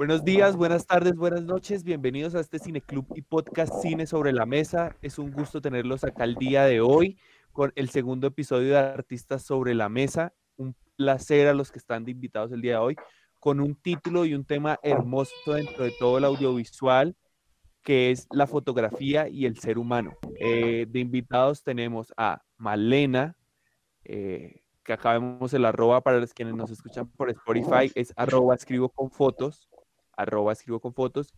Buenos días, buenas tardes, buenas noches. Bienvenidos a este Cineclub y podcast Cine sobre la Mesa. Es un gusto tenerlos acá el día de hoy con el segundo episodio de Artistas sobre la Mesa. Un placer a los que están de invitados el día de hoy con un título y un tema hermoso dentro de todo el audiovisual que es la fotografía y el ser humano. Eh, de invitados tenemos a Malena, eh, que acá vemos el arroba para los quienes nos escuchan por Spotify, es arroba escribo con fotos, arroba escribo con fotos,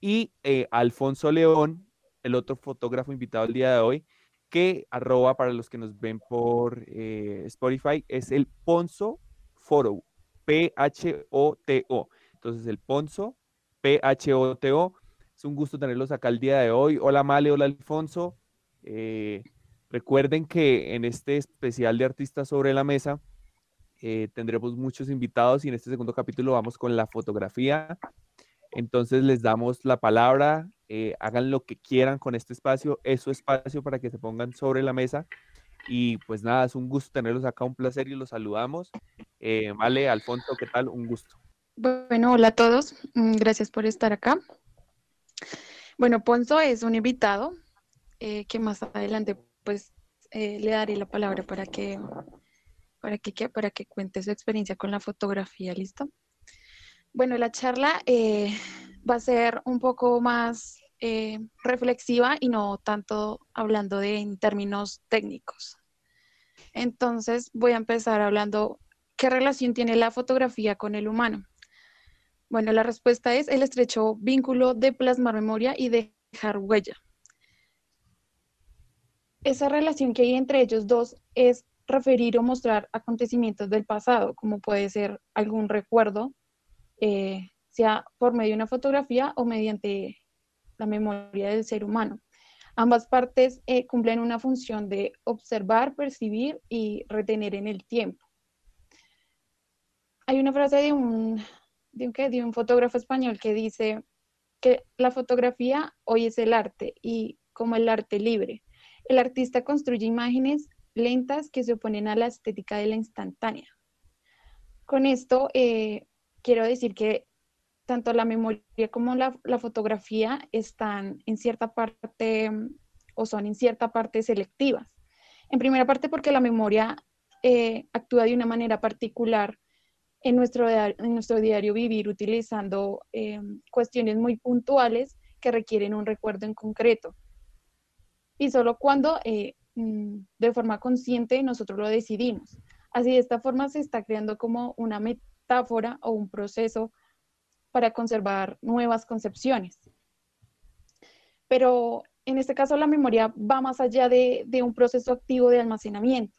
y eh, Alfonso León, el otro fotógrafo invitado el día de hoy, que arroba para los que nos ven por eh, Spotify, es el Ponzo Foro, P-H-O-T-O. Entonces el Ponzo, P-H-O-T-O. Es un gusto tenerlos acá el día de hoy. Hola Male, hola Alfonso. Eh, recuerden que en este especial de artistas sobre la mesa tendremos muchos invitados y en este segundo capítulo vamos con la fotografía entonces les damos la palabra, eh, hagan lo que quieran con este espacio, es su espacio para que se pongan sobre la mesa. Y pues nada, es un gusto tenerlos acá, un placer y los saludamos. Eh, vale, Alfonso, ¿qué tal? Un gusto. Bueno, hola a todos, mm, gracias por estar acá. Bueno, Ponzo es un invitado eh, que más adelante pues le daré la palabra para que, para que, para que cuente su experiencia con la fotografía, ¿listo? Bueno, la charla eh, va a ser un poco más eh, reflexiva y no tanto hablando de en términos técnicos. Entonces voy a empezar hablando qué relación tiene la fotografía con el humano. Bueno, la respuesta es el estrecho vínculo de plasmar memoria y dejar huella. Esa relación que hay entre ellos dos es referir o mostrar acontecimientos del pasado, como puede ser algún recuerdo, eh, sea por medio de una fotografía o mediante la memoria del ser humano. Ambas partes eh, cumplen una función de observar, percibir y retener en el tiempo. Hay una frase de un, de un, de un fotógrafo español que dice que la fotografía hoy es el arte y como el arte libre. El artista construye imágenes lentas que se oponen a la estética de la instantánea. Con esto, eh, quiero decir que tanto la memoria como la, fotografía están en cierta parte o son en cierta parte selectivas. En primera parte porque la memoria eh, actúa de una manera particular en nuestro, en nuestro diario vivir utilizando eh, cuestiones muy puntuales que requieren un recuerdo en concreto. Y solo cuando eh, de forma consciente nosotros lo decidimos. Así de esta forma se está creando como una, o un proceso para conservar nuevas concepciones. Pero en este caso la memoria va más allá de, un proceso activo de almacenamiento,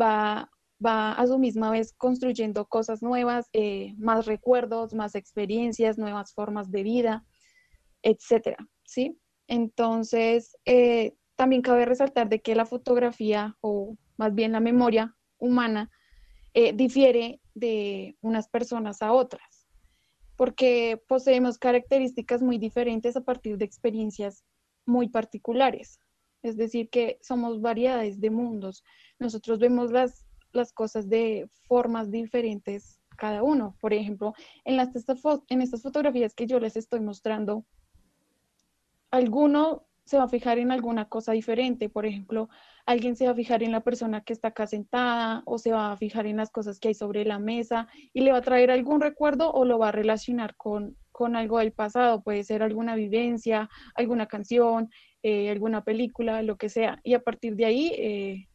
va, va, a su misma vez construyendo cosas nuevas, eh, más recuerdos, más experiencias, nuevas formas de vida, etcétera, ¿sí? Entonces, eh, también cabe resaltar de que la fotografía, o más bien la memoria humana, eh, difiere de unas personas a otras, porque poseemos características muy diferentes a partir de experiencias muy particulares. Es decir, que somos variedades de mundos. Nosotros vemos las, las cosas de formas diferentes cada uno. Por ejemplo, en, las, en estas fotografías que yo les estoy mostrando, alguno se va a fijar en alguna cosa diferente. Por ejemplo, alguien se va a fijar en la persona que está acá sentada o se va a fijar en las cosas que hay sobre la mesa y le va a traer algún recuerdo o lo va a relacionar con, algo del pasado. Puede ser alguna vivencia, alguna canción, eh, alguna película, lo que sea. Y a partir de ahí eh,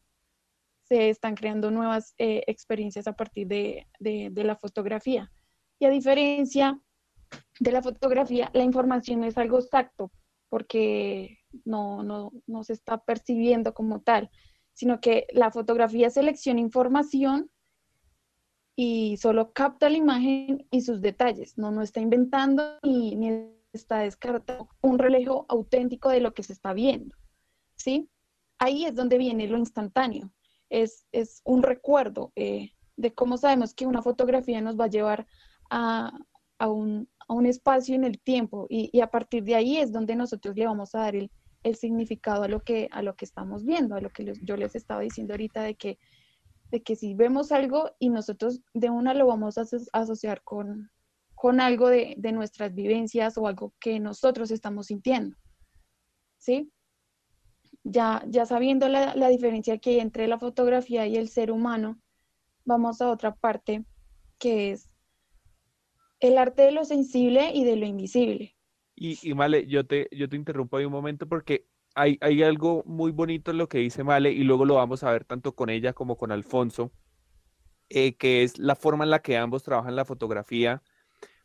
se están creando nuevas eh, experiencias a partir de, de la fotografía. Y a diferencia de la fotografía, la información es algo exacto porque no, no, no se está percibiendo como tal, sino que la fotografía selecciona información y solo capta la imagen y sus detalles, no, no está inventando ni, ni está descartando un relejo auténtico de lo que se está viendo, ¿sí? Ahí es donde viene lo instantáneo, es, es un recuerdo eh, de cómo sabemos que una fotografía nos va a llevar a, a, un, a un, espacio en el tiempo y, y, a partir de ahí es donde nosotros le vamos a dar el, el significado a lo que, a lo que estamos viendo, a lo que yo les estaba diciendo ahorita de que, de que si vemos algo y nosotros de una lo vamos a asociar con, con algo de, nuestras vivencias o algo que nosotros estamos sintiendo. ¿Sí? Ya, ya sabiendo la, la diferencia que hay entre la fotografía y el ser humano, vamos a otra parte que es el arte de lo sensible y de lo invisible. Y, y Male, yo te, yo te interrumpo ahí un momento porque hay, hay, algo muy bonito en lo que dice Male y luego lo vamos a ver tanto con ella como con Alfonso, eh, que es la forma en la que ambos trabajan la fotografía.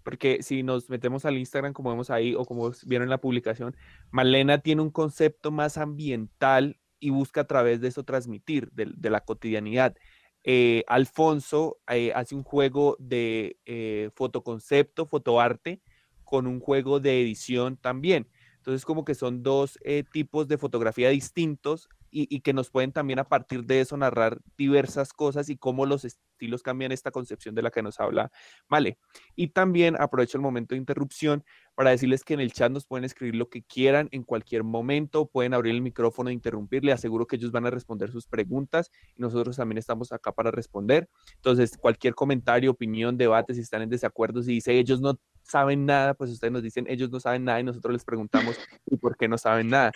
Porque si nos metemos al Instagram, como vemos ahí, o como vieron en la publicación, Malena tiene un concepto más ambiental y busca a través de eso transmitir, de, la cotidianidad. Eh, Alfonso eh, hace un juego de eh, fotoconcepto, fotoarte, con un juego de edición también. Entonces, como que son dos tipos de fotografía distintos y, que nos pueden también a partir de eso narrar diversas cosas y cómo los estilos cambian esta concepción de la que nos habla Vale. Y también aprovecho el momento de interrupción para decirles que en el chat nos pueden escribir lo que quieran en cualquier momento, pueden abrir el micrófono e interrumpir, les aseguro que ellos van a responder sus preguntas y nosotros también estamos acá para responder. Entonces, cualquier comentario, opinión, debate, si están en desacuerdo, si dice ellos no saben nada, pues ustedes nos dicen ellos no saben nada y nosotros les preguntamos y por qué no saben nada.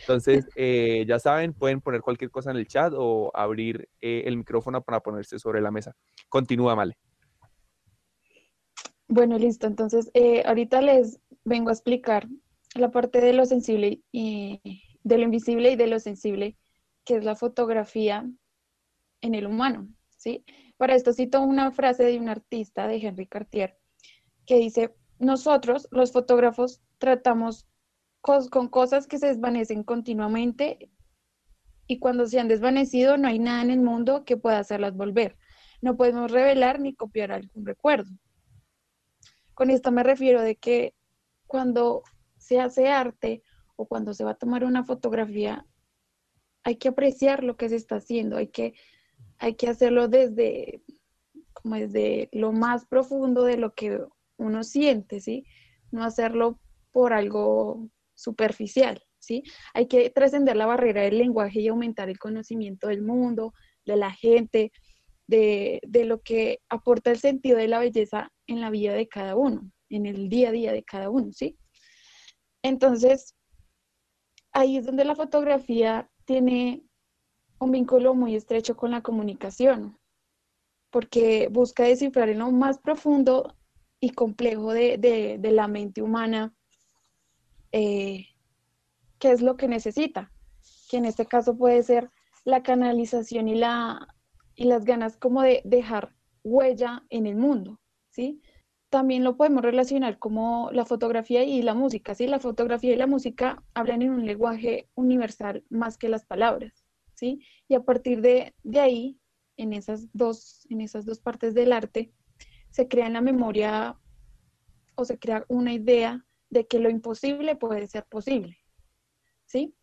Entonces, eh, ya saben, pueden poner cualquier cosa en el chat o abrir eh, el micrófono para ponerse sobre la mesa. Continúa, Male. Bueno, listo. Entonces, eh, ahorita les vengo a explicar la parte de lo sensible y de lo invisible y de lo sensible, que es la fotografía en el humano, ¿sí? Para esto cito una frase de un artista, de Henry Cartier, que dice, nosotros, los fotógrafos, tratamos con cosas que se desvanecen continuamente y cuando se han desvanecido no hay nada en el mundo que pueda hacerlas volver. No podemos revelar ni copiar algún recuerdo. Con esto me refiero de que cuando se hace arte o cuando se va a tomar una fotografía, hay que apreciar lo que se está haciendo, hay que, hay que hacerlo desde, como desde lo más profundo de lo que uno siente, ¿sí? No hacerlo por algo superficial, ¿sí? Hay que trascender la barrera del lenguaje y aumentar el conocimiento del mundo, de la gente, de, lo que aporta el sentido de la belleza en la vida de cada uno, en el día a día de cada uno, ¿sí? Entonces, ahí es donde la fotografía tiene un vínculo muy estrecho con la comunicación, porque busca descifrar en lo más profundo y complejo de la mente humana eh, qué es lo que necesita, que en este caso puede ser la canalización y, la, y las ganas como de dejar huella en el mundo, ¿sí? También lo podemos relacionar como la fotografía y la música, ¿sí? La fotografía y la música hablan en un lenguaje universal más que las palabras, ¿sí? Y a partir de, de ahí, en esas, dos, en esas dos partes del arte, se crea en la memoria o se crea una idea de que lo imposible puede ser posible. ¿Sí?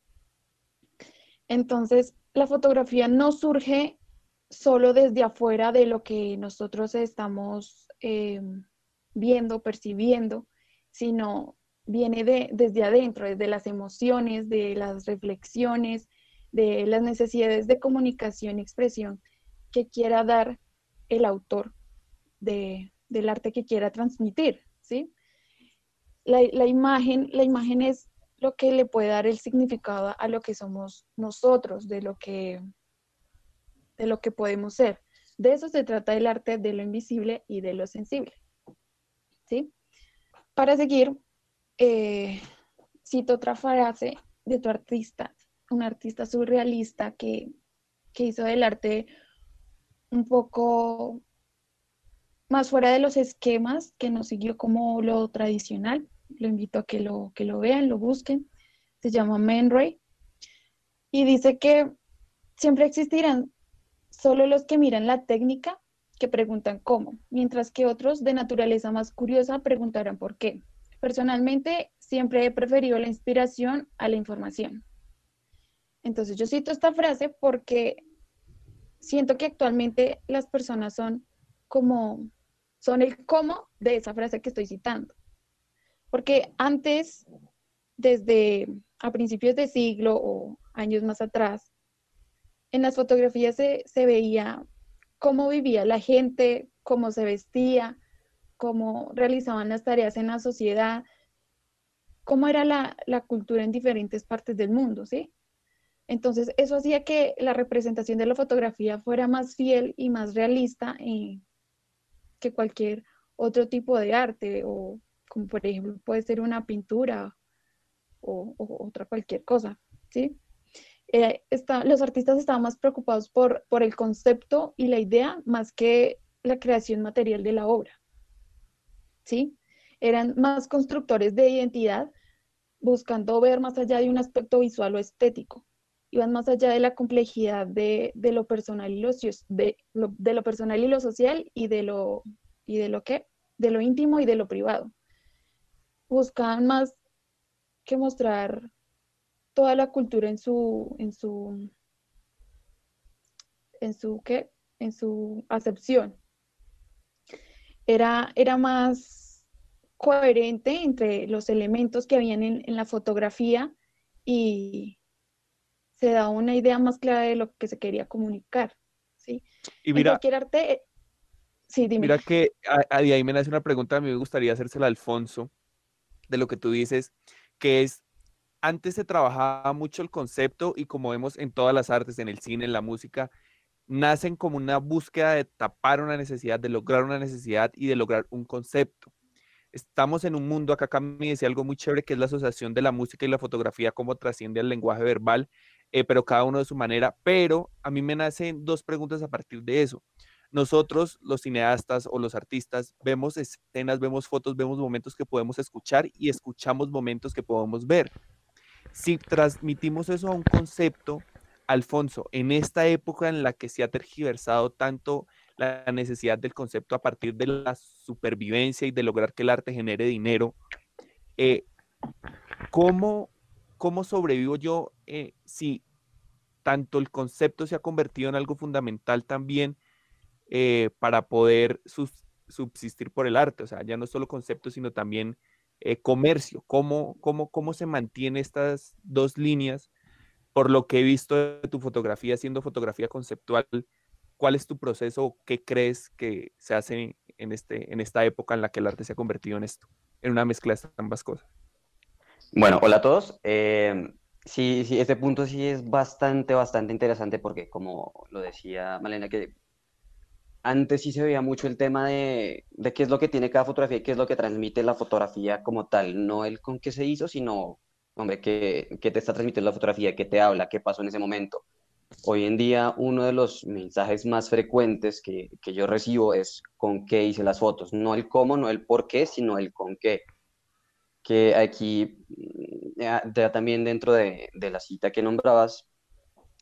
Entonces, la fotografía no surge solo desde afuera de lo que nosotros estamos eh, viendo, percibiendo, sino viene de, desde adentro, desde las emociones, de las reflexiones, de las necesidades de comunicación y expresión que quiera dar el autor del arte que quiera transmitir, ¿sí? la, imagen, la imagen es lo que le puede dar el significado a lo que somos nosotros, de lo que, de lo que podemos ser. De eso se trata el arte de lo invisible y de lo sensible. ¿Sí? Para seguir, eh, cito otra frase de tu artista, un artista surrealista que, que hizo del arte un poco más fuera de los esquemas, que no siguió como lo tradicional, lo invito a que lo, que lo vean, lo busquen. Se llama Man. Y dice que siempre existirán solo los que miran la técnica que preguntan cómo, mientras que otros de naturaleza más curiosa preguntarán por qué. Personalmente, siempre he preferido la inspiración a la información. Entonces, yo cito esta frase porque siento que actualmente las personas son como, son el cómo de esa frase que estoy citando. Porque antes, desde a principios de siglo o años más atrás, en las fotografías se, veía cómo vivía la gente, cómo se vestía, cómo realizaban las tareas en la sociedad, cómo era la, cultura en diferentes partes del mundo, ¿sí? Entonces, eso hacía que la representación de la fotografía fuera más fiel y más realista que cualquier otro tipo de arte, o como por ejemplo puede ser una pintura o, otra cualquier cosa, ¿sí? Eh, los artistas estaban más preocupados por, por el concepto y la idea más que la creación material de la obra. ¿Sí? Eran más constructores de identidad, buscando ver más allá de un aspecto visual o estético. Iban más allá de la complejidad de, lo personal y lo, de, de lo personal y lo social y de lo, y de lo que, de lo íntimo y de lo privado. Buscaban más que mostrar toda la cultura en su, en su, en su, ¿qué? En su acepción. Era, era más coherente entre los elementos que habían en, la fotografía y se da una idea más clara de lo que se quería comunicar. ¿sí? Y mira, en cualquier arte, sí, dime. Mira que ahí me nace una pregunta, a mí me gustaría hacérsela a Alfonso, de lo que tú dices, que es antes se trabajaba mucho el concepto y como vemos en todas las artes, en el cine, en la música, nacen como una búsqueda de tapar una necesidad, de lograr una necesidad y de lograr un concepto. Estamos en un mundo, acá Cami decía algo muy chévere, que es la asociación de la música y la fotografía, como trasciende al lenguaje verbal, eh, pero cada uno de su manera. Pero a mí me nacen dos preguntas a partir de eso. Nosotros, los cineastas o los artistas, vemos escenas, vemos fotos, vemos momentos que podemos escuchar y escuchamos momentos que podemos ver si transmitimos eso a un concepto, Alfonso, en esta época en la que se ha tergiversado tanto la necesidad del concepto a partir de la supervivencia y de lograr que el arte genere dinero, eh, ¿cómo, sobrevivo yo eh, si tanto el concepto se ha convertido en algo fundamental también eh, para poder subsistir por el arte? O sea, ya no solo concepto, sino también eh, comercio, ¿cómo, cómo, cómo se mantiene estas dos líneas. Por lo que he visto de tu fotografía, siendo fotografía conceptual, ¿cuál es tu proceso? ¿Qué crees que se hace en, este, en esta época en la que el arte se ha convertido en esto, en una mezcla de ambas cosas? Bueno, hola a todos. Eh, sí, sí, este punto sí es bastante, bastante interesante porque, como lo decía Malena, que antes sí se veía mucho el tema de, qué es lo que tiene cada fotografía y qué es lo que transmite la fotografía como tal, no el con qué se hizo, sino, hombre, qué, te está transmitiendo la fotografía, qué te habla, qué pasó en ese momento. Hoy en día uno de los mensajes más frecuentes que, yo recibo es con qué hice las fotos, no el cómo, no el por qué, sino el con qué. Que aquí, mm, ya, también dentro de, de la cita que nombrabas,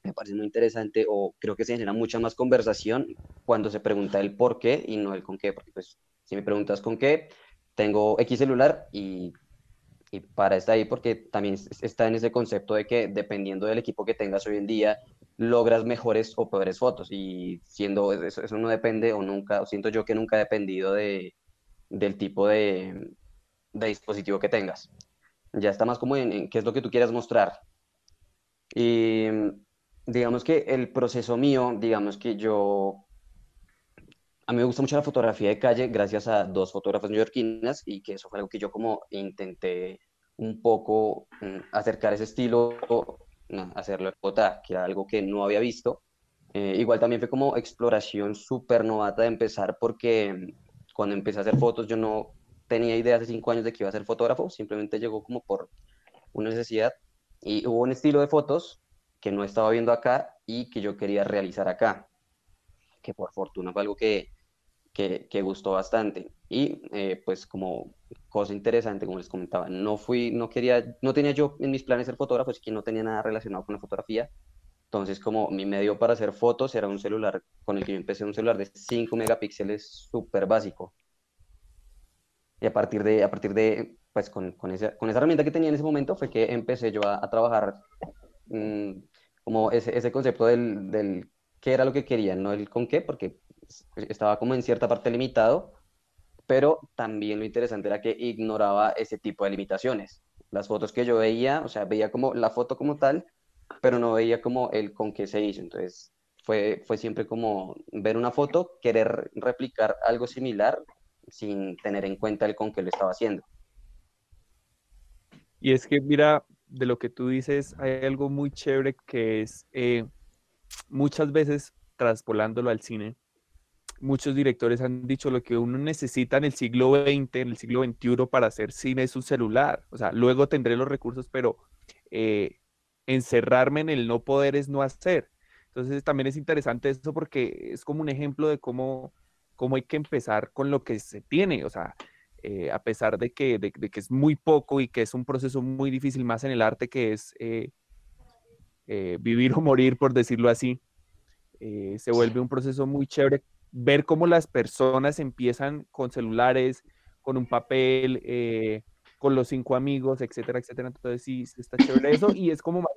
me parece muy interesante o creo que se genera mucha más conversación cuando se pregunta el por qué y no el con qué, porque pues si me preguntas con qué, tengo X celular y, y para estar ahí porque también está en ese concepto de que dependiendo del equipo que tengas hoy en día, logras mejores o peores fotos y siendo eso, eso no depende o nunca, siento yo que nunca ha dependido de, del tipo de, de dispositivo que tengas. Ya está más como en, qué es lo que tú quieras mostrar. Y digamos que el proceso mío, digamos que yo, a mí me gusta mucho la fotografía de calle gracias a dos fotógrafas neoyorquinas y que eso fue algo que yo como intenté un poco mm, acercar ese estilo, hacerlo en Bogotá, que era algo que no había visto. Eh, igual también fue como exploración súper novata de empezar porque mm, cuando empecé a hacer fotos yo no tenía idea hace cinco años de que iba a ser fotógrafo, simplemente llegó como por una necesidad y hubo un estilo de fotos que no estaba viendo acá y que yo quería realizar acá, que por fortuna fue algo que, que, gustó bastante. Y eh, pues como cosa interesante, como les comentaba, no fui, no quería, no tenía yo en mis planes ser fotógrafo, es que no tenía nada relacionado con la fotografía. Entonces, como mi medio para hacer fotos era un celular con el que yo empecé, un celular de 5 megapíxeles súper básico. Y a partir de, a partir de pues con, con, esa, con esa herramienta que tenía en ese momento fue que empecé yo a, a trabajar mm, como ese, ese concepto del, del, qué era lo que quería, no el con qué, porque estaba como en cierta parte limitado, pero también lo interesante era que ignoraba ese tipo de limitaciones. Las fotos que yo veía, o sea, veía como la foto como tal, pero no veía como el con qué se hizo. Entonces, fue, fue siempre como ver una foto, querer replicar algo similar, sin tener en cuenta el con qué lo estaba haciendo. Y es que, mira, de lo que tú dices, hay algo muy chévere que es eh, muchas veces, traspolándolo al cine, muchos directores han dicho lo que uno necesita en el siglo XX, en el siglo XXI para hacer cine es un celular. O sea, luego tendré los recursos, pero eh, encerrarme en el no poder es no hacer. Entonces también es interesante eso porque es como un ejemplo de cómo, cómo hay que empezar con lo que se tiene. O sea, eh, a pesar de que, de, que, es muy poco y que es un proceso muy difícil, más en el arte que es eh, eh, vivir o morir, por decirlo así, se vuelve un proceso muy chévere ver cómo las personas empiezan con celulares, con un papel, con los cinco amigos, etcétera, etcétera. Entonces sí, está chévere eso y es como más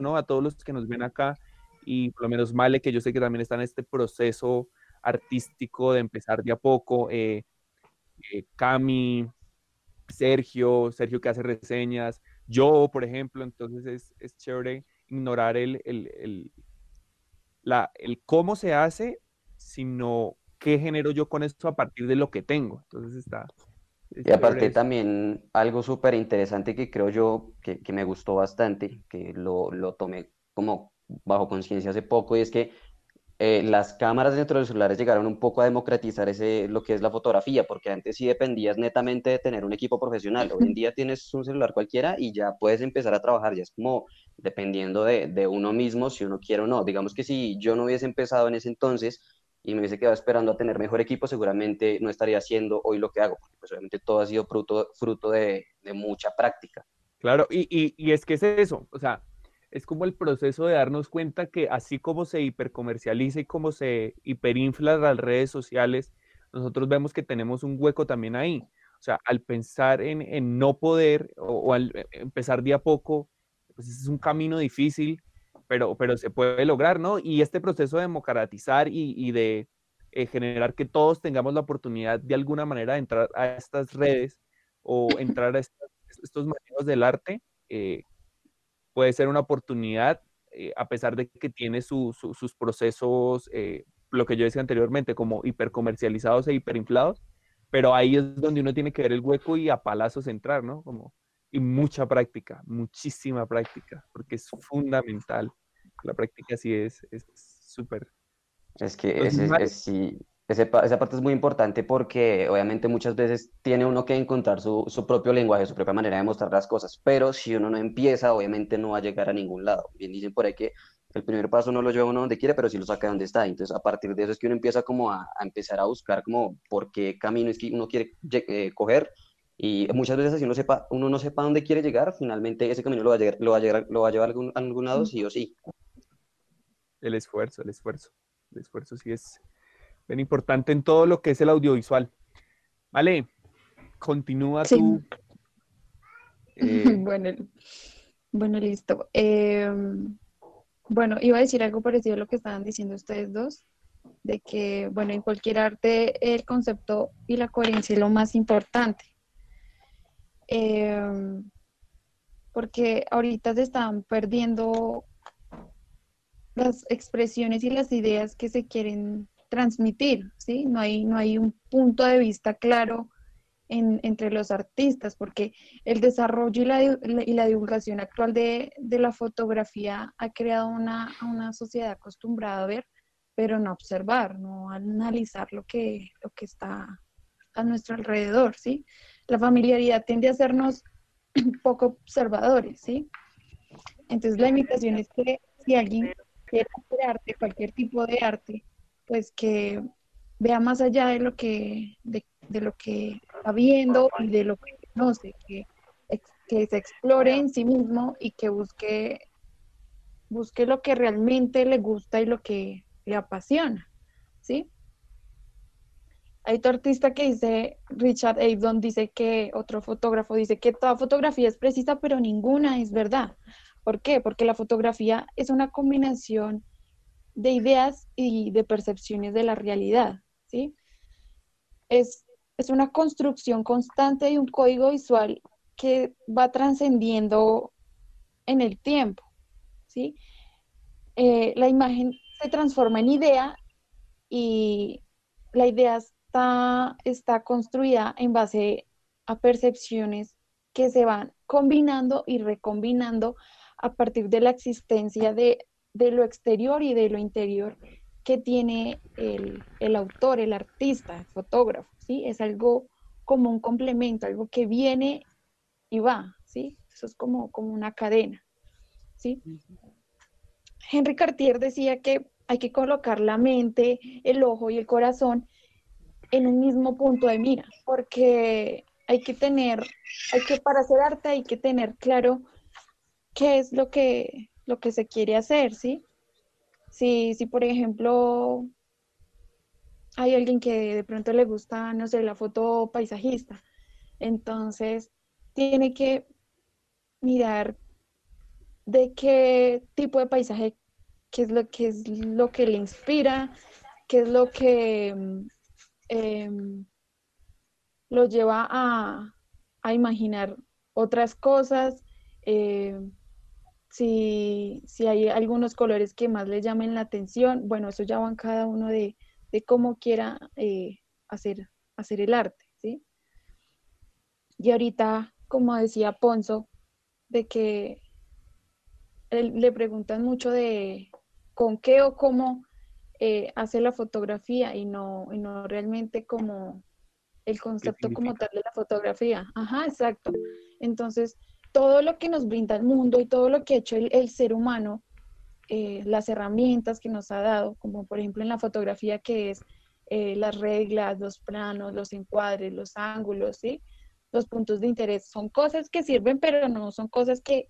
¿no? A todos los que nos ven acá y por lo menos Male, que yo sé que también está en este proceso artístico de empezar de a poco. Eh, eh, Cami, Sergio, Sergio que hace reseñas, yo, por ejemplo, entonces es, chévere ignorar el, el, la, el cómo se hace, sino qué genero yo con esto a partir de lo que tengo. Entonces está... Y aparte también algo súper interesante que creo yo que, que, me gustó bastante, que lo, lo tomé como bajo conciencia hace poco, y es que eh, las cámaras dentro de los celulares llegaron un poco a democratizar ese, lo que es la fotografía, porque antes sí dependías netamente de tener un equipo profesional. Hoy en día tienes un celular cualquiera y ya puedes empezar a trabajar, ya es como dependiendo de, de uno mismo, si uno quiere o no. Digamos que si yo no hubiese empezado en ese entonces y me hubiese quedado esperando a tener mejor equipo, seguramente no estaría haciendo hoy lo que hago, porque pues obviamente todo ha sido fruto, fruto de, de mucha práctica. Claro, y, y, y es que es eso, o sea, es como el proceso de darnos cuenta que así como se hipercomercializa y como se hiperinfla las redes sociales, nosotros vemos que tenemos un hueco también ahí. O sea, al pensar en, no poder o, al eh, empezar de a poco, pues es un camino difícil, pero, pero se puede lograr, ¿no? Y este proceso de democratizar y, de eh, generar que todos tengamos la oportunidad de alguna manera de entrar a estas redes o entrar a estos manejos del arte, eh, puede ser una oportunidad, eh, a pesar de que tiene sus procesos, eh, lo que yo decía anteriormente, como hipercomercializados e hiperinflados, pero ahí es donde uno tiene que ver el hueco y a palazos entrar, ¿no? Como, y mucha práctica, muchísima práctica, porque es fundamental. La práctica sí es súper. Es, que es, es, sí, esa parte es muy importante porque obviamente muchas veces tiene uno que encontrar su, su, propio lenguaje, su propia manera de mostrar las cosas, pero si uno no empieza, obviamente no va a llegar a ningún lado. Bien dicen por ahí que el primer paso no lo lleva uno donde quiere, pero sí lo saca donde está. Entonces, a partir de eso es que uno empieza como a, a empezar a buscar como por qué camino es que uno quiere eh, coger y muchas veces si uno, sepa, uno no sepa dónde quiere llegar, finalmente ese camino lo va a, llegar, lo va a, llegar, lo va a llevar a algún, a algún lado, sí o sí. El esfuerzo, el esfuerzo. El esfuerzo sí es, bien importante en todo lo que es el audiovisual. Vale, continúa tú. Eh, bueno, bueno, listo. Em, bueno, iba a decir algo parecido a lo que estaban diciendo ustedes dos, de que, bueno, en cualquier arte el concepto y la coherencia es lo más importante. Em, porque ahorita se están perdiendo las expresiones y las ideas que se quieren transmitir, ¿sí? No hay, no hay un punto de vista claro entre los artistas, porque el desarrollo y la, y la divulgación actual de, la fotografía ha creado una, una sociedad acostumbrada a ver, pero no a observar, no a analizar lo que, lo que está a nuestro alrededor, ¿sí? La familiaridad tiende a hacernos poco observadores, ¿sí? Entonces la invitación es que si alguien quiere hacer arte, cualquier tipo de arte, pues que vea más allá de lo que, de, lo que está viendo y de lo que conoce, que, que se explore en sí mismo y que busque, busque lo que realmente le gusta y lo que le apasiona, ¿sí? Hay otro artista que dice, Richard Avedon dice que, otro fotógrafo dice que toda fotografía es precisa, pero ninguna es verdad. ¿Por qué? Porque la fotografía es una combinación de ideas y de percepciones de la realidad, ¿sí? Es, es una construcción constante de un código visual que va trascendiendo en el tiempo, ¿sí? Eh, la imagen se transforma en idea y la idea está, está construida en base a percepciones que se van combinando y recombinando a partir de la existencia de, lo exterior y de lo interior que tiene el, autor, el artista, el fotógrafo, ¿sí? Es algo como un complemento, algo que viene y va, ¿sí? Eso es como, como una cadena, ¿sí? Henry Cartier decía que hay que colocar la mente, el ojo y el corazón en un mismo punto de mira, porque hay que tener, hay que para hacer arte hay que tener claro qué es lo que, lo que se quiere hacer, ¿sí? Si, si por ejemplo hay alguien que de pronto le gusta, no sé, la foto paisajista, entonces tiene que mirar de qué tipo de paisaje, qué es lo que es lo que le inspira, qué es lo que eh, lo lleva a, imaginar otras cosas. Eh, si, hay algunos colores que más le llamen la atención, bueno, eso ya va en cada uno de, cómo quiera eh, hacer, hacer el arte, ¿sí? Y ahorita, como decía Ponzo, de que le preguntan mucho de con qué o cómo eh, hace la fotografía y no, y no realmente como el concepto como tal de la fotografía. Ajá, exacto. Entonces, todo lo que nos brinda el mundo y todo lo que ha hecho el, ser humano, eh, las herramientas que nos ha dado, como por ejemplo en la fotografía que es eh, las reglas, los planos, los encuadres, los ángulos, ¿sí? los puntos de interés, son cosas que sirven, pero no son cosas que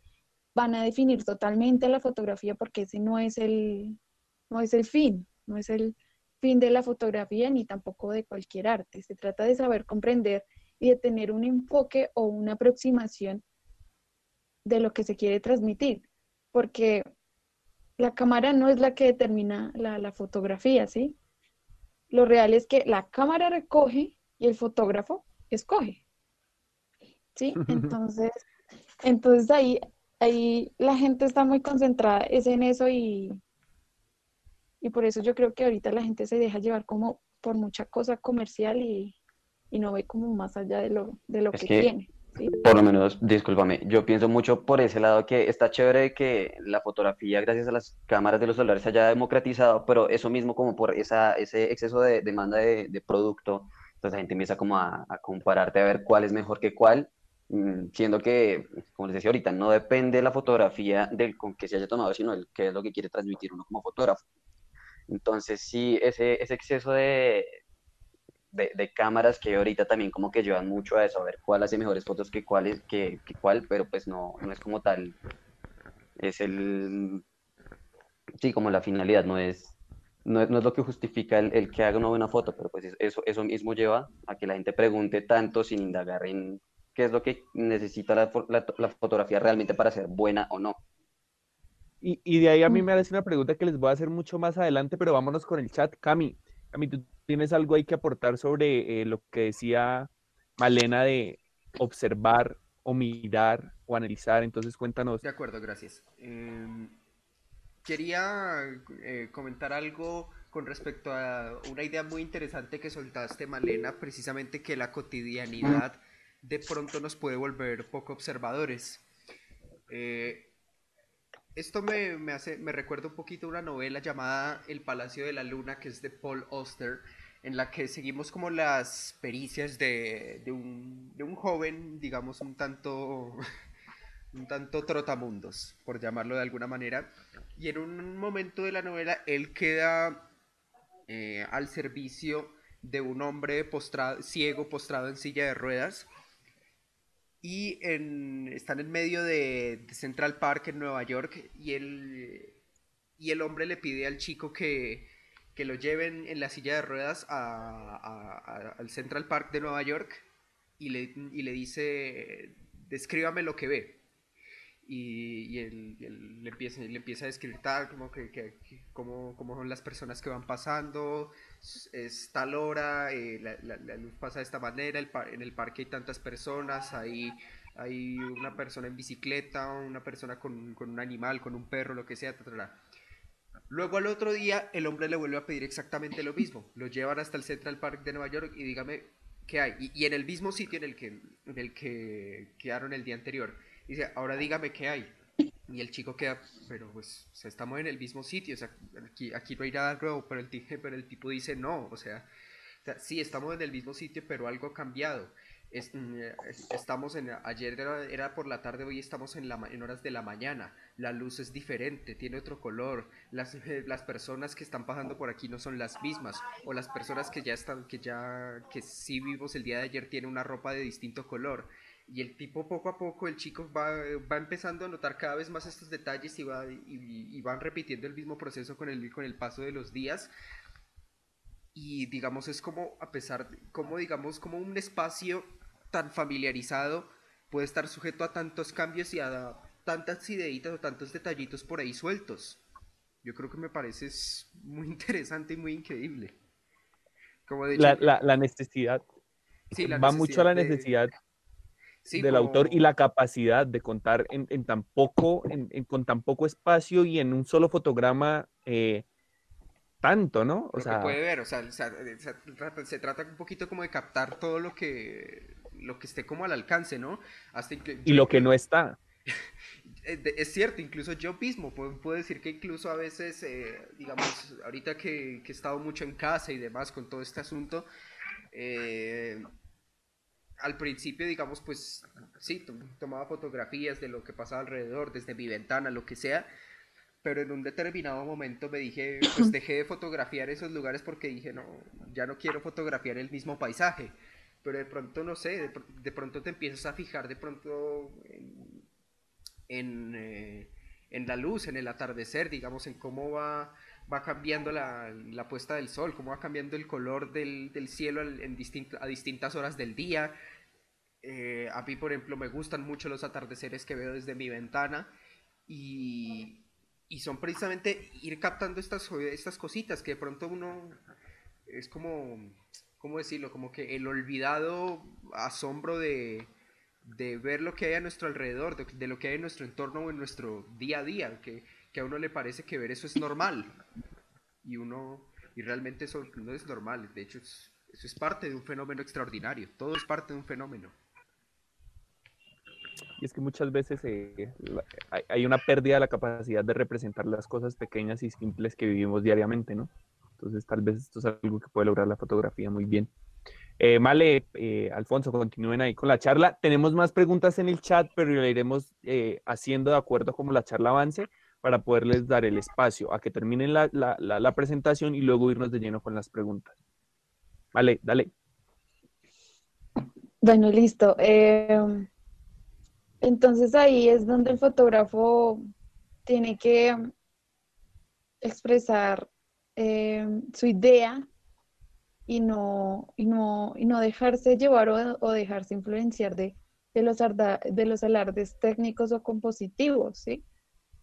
van a definir totalmente la fotografía porque ese no es el, no es el fin, no es el, fin de la fotografía ni tampoco de cualquier arte. Se trata de saber comprender y de tener un enfoque o una aproximación de lo que se quiere transmitir, porque la cámara no es la que determina la, fotografía, ¿sí? Lo real es que la cámara recoge y el fotógrafo escoge, ¿sí? Entonces, entonces ahí, ahí la gente está muy concentrada es en eso y, y por eso yo creo que ahorita la gente se deja llevar como por mucha cosa comercial y, no ve como más allá de lo, de lo que, tiene. Por lo menos, discúlpame, yo pienso mucho por ese lado que está chévere que la fotografía, gracias a las cámaras de los celulares, se haya democratizado, pero eso mismo como por esa, ese exceso de demanda de, producto, entonces la gente empieza como a, a, compararte a ver cuál es mejor que cuál, mm, siendo que, como les decía ahorita, no depende la fotografía del con que se haya tomado, sino el qué es lo que quiere transmitir uno como fotógrafo. Entonces, sí, ese, ese exceso de, de, cámaras que ahorita también como que llevan mucho a eso, a ver cuál hace mejores fotos que cuál, que, que cuál, pero pues no, no es como tal. Es el... Sí, como la finalidad, no es, no, es lo que justifica el, que haga una buena foto, pero pues eso, eso mismo lleva a que la gente pregunte tanto sin indagar en qué es lo que necesita la, la fotografía realmente para ser buena o no. Y, de ahí a mí me hace una pregunta que les voy a hacer mucho más adelante, pero vámonos con el chat. Cami, Cami, ¿tú tienes algo ahí que aportar sobre eh, lo que decía Malena de observar o mirar o analizar? Entonces cuéntanos. De acuerdo, gracias. Em, quería eh, comentar algo con respecto a una idea muy interesante que soltaste, Malena, precisamente que la cotidianidad de pronto nos puede volver poco observadores. Eh, esto me, hace, me recuerda un poquito una novela llamada El Palacio de la Luna, que es de Paul Auster, en la que seguimos como las pericias de, un, de un joven, digamos, un tanto, un tanto trotamundos, por llamarlo de alguna manera. Y en un momento de la novela, él queda eh, al servicio de un hombre postrado, ciego postrado en silla de ruedas y en, están en medio de, Central Park en Nueva York y el, y el hombre le pide al chico que, que lo lleven en la silla de ruedas al Central Park de Nueva York y le, y le dice, descríbame lo que ve. Y, y él, le, empieza, le empieza a describir tal, como que, que, como, como son las personas que van pasando, es tal hora, eh, la, luz pasa de esta manera, en el parque hay tantas personas, hay, hay una persona en bicicleta, una persona con, un animal, con un perro, lo que sea, Luego al otro día el hombre le vuelve a pedir exactamente lo mismo. Lo llevan hasta el Central Park de Nueva York y dígame qué hay. Y, en el mismo sitio en el que, en el que quedaron el día anterior. Dice, ahora dígame qué hay. Y el chico queda, pero pues estamos en el mismo sitio, o sea, aquí, aquí no hay nada nuevo, pero el, pero el tipo dice no, o sea, o sea, sí, estamos en el mismo sitio, pero algo ha cambiado. Mm, estamos en, ayer era, por la tarde, hoy estamos en, la, en horas de la mañana. La luz es diferente, tiene otro color. Las, las personas que están pasando por aquí no son las mismas. O las personas que ya están, que ya, que sí vimos el día de ayer, tienen una ropa de distinto color. Y el tipo poco a poco, el chico va, va empezando a notar cada vez más estos detalles y, va, y, van repitiendo el mismo proceso con el, con el paso de los días y digamos es como a pesar como digamos como un espacio tan familiarizado puede estar sujeto a tantos cambios y a tantas ideitas o tantos detallitos por ahí sueltos. Yo creo que me parece muy interesante y muy increíble. Como la, la, necesidad. va mucho a la necesidad del autor y la capacidad de contar en, en tan poco, en, con tan poco espacio y en un solo fotograma eh, tanto, ¿no? O sea, puede ver, o sea, se, trata, un poquito como de captar todo lo que, lo que esté como al alcance, ¿no? Hasta y lo que no está. es cierto, incluso yo mismo puedo, decir que incluso a veces, eh, digamos, ahorita que, que, he estado mucho en casa y demás con todo este asunto, eh, al principio, digamos, pues sí, tomaba fotografías de lo que pasaba alrededor, desde mi ventana, lo que sea, pero en un determinado momento me dije, pues dejé de fotografiar esos lugares porque dije, no, ya no quiero fotografiar el mismo paisaje. Pero de pronto, no sé, de, pronto te empiezas a fijar de pronto en, eh, en, la luz, en el atardecer, digamos, en cómo va, va cambiando la, la puesta del sol, cómo va cambiando el color del, del cielo en a distintas horas del día. Eh, a mí, por ejemplo, me gustan mucho los atardeceres que veo desde mi ventana y, y son precisamente ir captando estas, estas cositas que de pronto uno es como, ¿cómo decirlo? Como que el olvidado asombro de, ver lo que hay a nuestro alrededor, de, lo que hay en nuestro entorno o en nuestro día a día, que, a uno le parece que ver eso es normal. Y uno, y realmente eso no es normal, de hecho eso es parte de un fenómeno extraordinario, todo es parte de un fenómeno. Y es que muchas veces eh, hay una pérdida de la capacidad de representar las cosas pequeñas y simples que vivimos diariamente, ¿no? Entonces tal vez esto es algo que puede lograr la fotografía muy bien. Eh, Male, eh, Alfonso, continúen ahí con la charla. Tenemos más preguntas en el chat, pero lo iremos eh, haciendo de acuerdo a cómo la charla avance para poderles dar el espacio a que terminen la, la, la presentación y luego irnos de lleno con las preguntas. Vale, dale. Bueno, listo. Eh, entonces ahí es donde el fotógrafo tiene que expresar eh, su idea y no, y no, y no dejarse llevar o, dejarse influenciar de, de, los de los alardes técnicos o compositivos, ¿sí?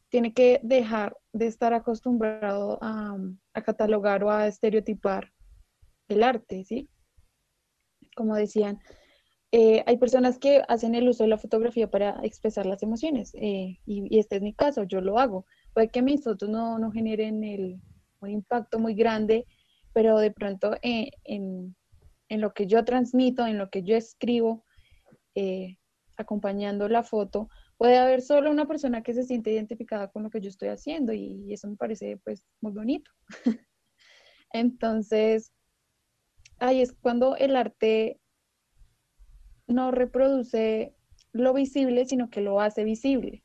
Tiene que dejar de estar acostumbrado a, a catalogar o a estereotipar el arte, ¿sí? Como decían, eh, hay personas que hacen el uso de la fotografía para expresar las emociones eh, y, este es mi caso, yo lo hago. Puede que mis fotos no, no generen un impacto muy grande, pero de pronto eh, en, en, lo que yo transmito, en lo que yo escribo, acompañando la foto, puede haber solo una persona que se siente identificada con lo que yo estoy haciendo y, y eso me parece pues muy bonito. Entonces, ahí es cuando el arte no reproduce lo visible, sino que lo hace visible.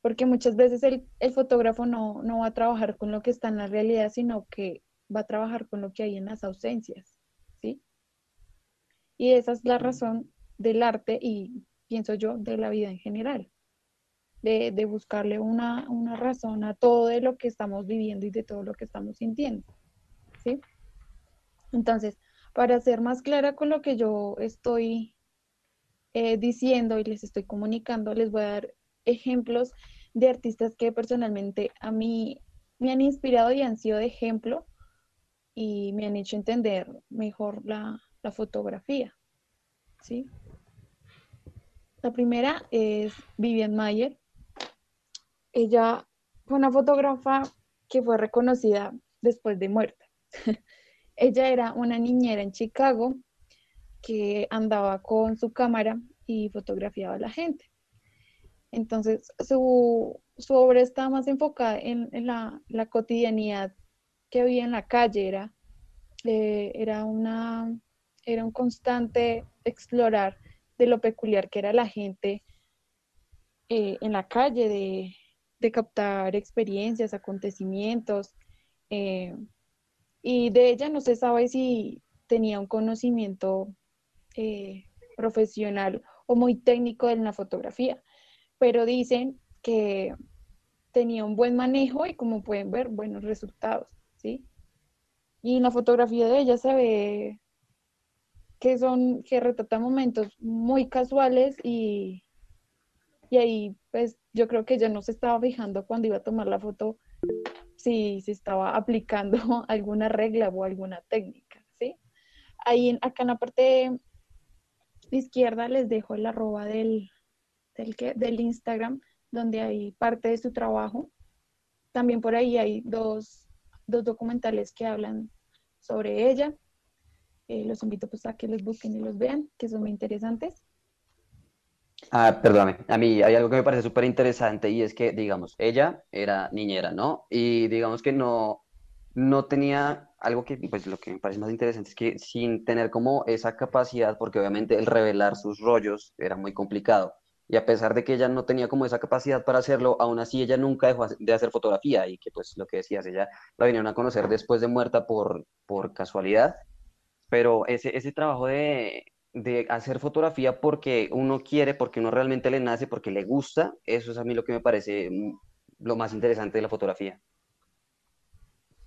Porque muchas veces el, fotógrafo no, va a trabajar con lo que está en la realidad, sino que va a trabajar con lo que hay en las ausencias, ¿sí? Y esa es la razón del arte y pienso yo de la vida en general, de, buscarle una, una, razón a todo de lo que estamos viviendo y de todo lo que estamos sintiendo, ¿sí? Entonces, para ser más clara con lo que yo estoy eh, diciendo y les estoy comunicando, les voy a dar ejemplos de artistas que personalmente a mí me han inspirado y han sido de ejemplo y me han hecho entender mejor la, fotografía. ¿sí? La primera es Vivian Mayer. Ella fue una fotógrafa que fue reconocida después de muerta. Ella era una niñera en Chicago que andaba con su cámara y fotografiaba a la gente. Entonces, su, obra estaba más enfocada en, la, cotidianidad que había en la calle, era, eh, era, una, era un constante explorar de lo peculiar que era la gente eh, en la calle, de, captar experiencias, acontecimientos. Eh, y de ella no se sabe si tenía un conocimiento eh, profesional o muy técnico en la fotografía, pero dicen que tenía un buen manejo y como pueden ver, buenos resultados, ¿sí? Y en la fotografía de ella se ve que son, que retrata momentos muy casuales y, y ahí pues yo creo que ella no se estaba fijando cuando iba a tomar la foto si se estaba aplicando alguna regla o alguna técnica, ¿sí? Ahí acá en la parte izquierda les dejo el arroba del, del, del Instagram, donde hay parte de su trabajo. También por ahí hay dos, documentales que hablan sobre ella. Eh, los invito pues a que los busquen y los vean, que son muy interesantes. Ah, perdóname, a mí hay algo que me parece súper interesante y es que, digamos, ella era niñera, ¿no? Y digamos que no, no tenía algo que, pues lo que me parece más interesante es que sin tener como esa capacidad, porque obviamente el revelar sus rollos era muy complicado. Y a pesar de que ella no tenía como esa capacidad para hacerlo, aún así ella nunca dejó de hacer fotografía y que pues lo que decías, ella la vinieron a conocer después de muerta por, por casualidad. Pero ese, ese trabajo de, de hacer fotografía porque uno quiere, porque uno realmente le nace, porque le gusta, eso es a mí lo que me parece mm, lo más interesante de la fotografía.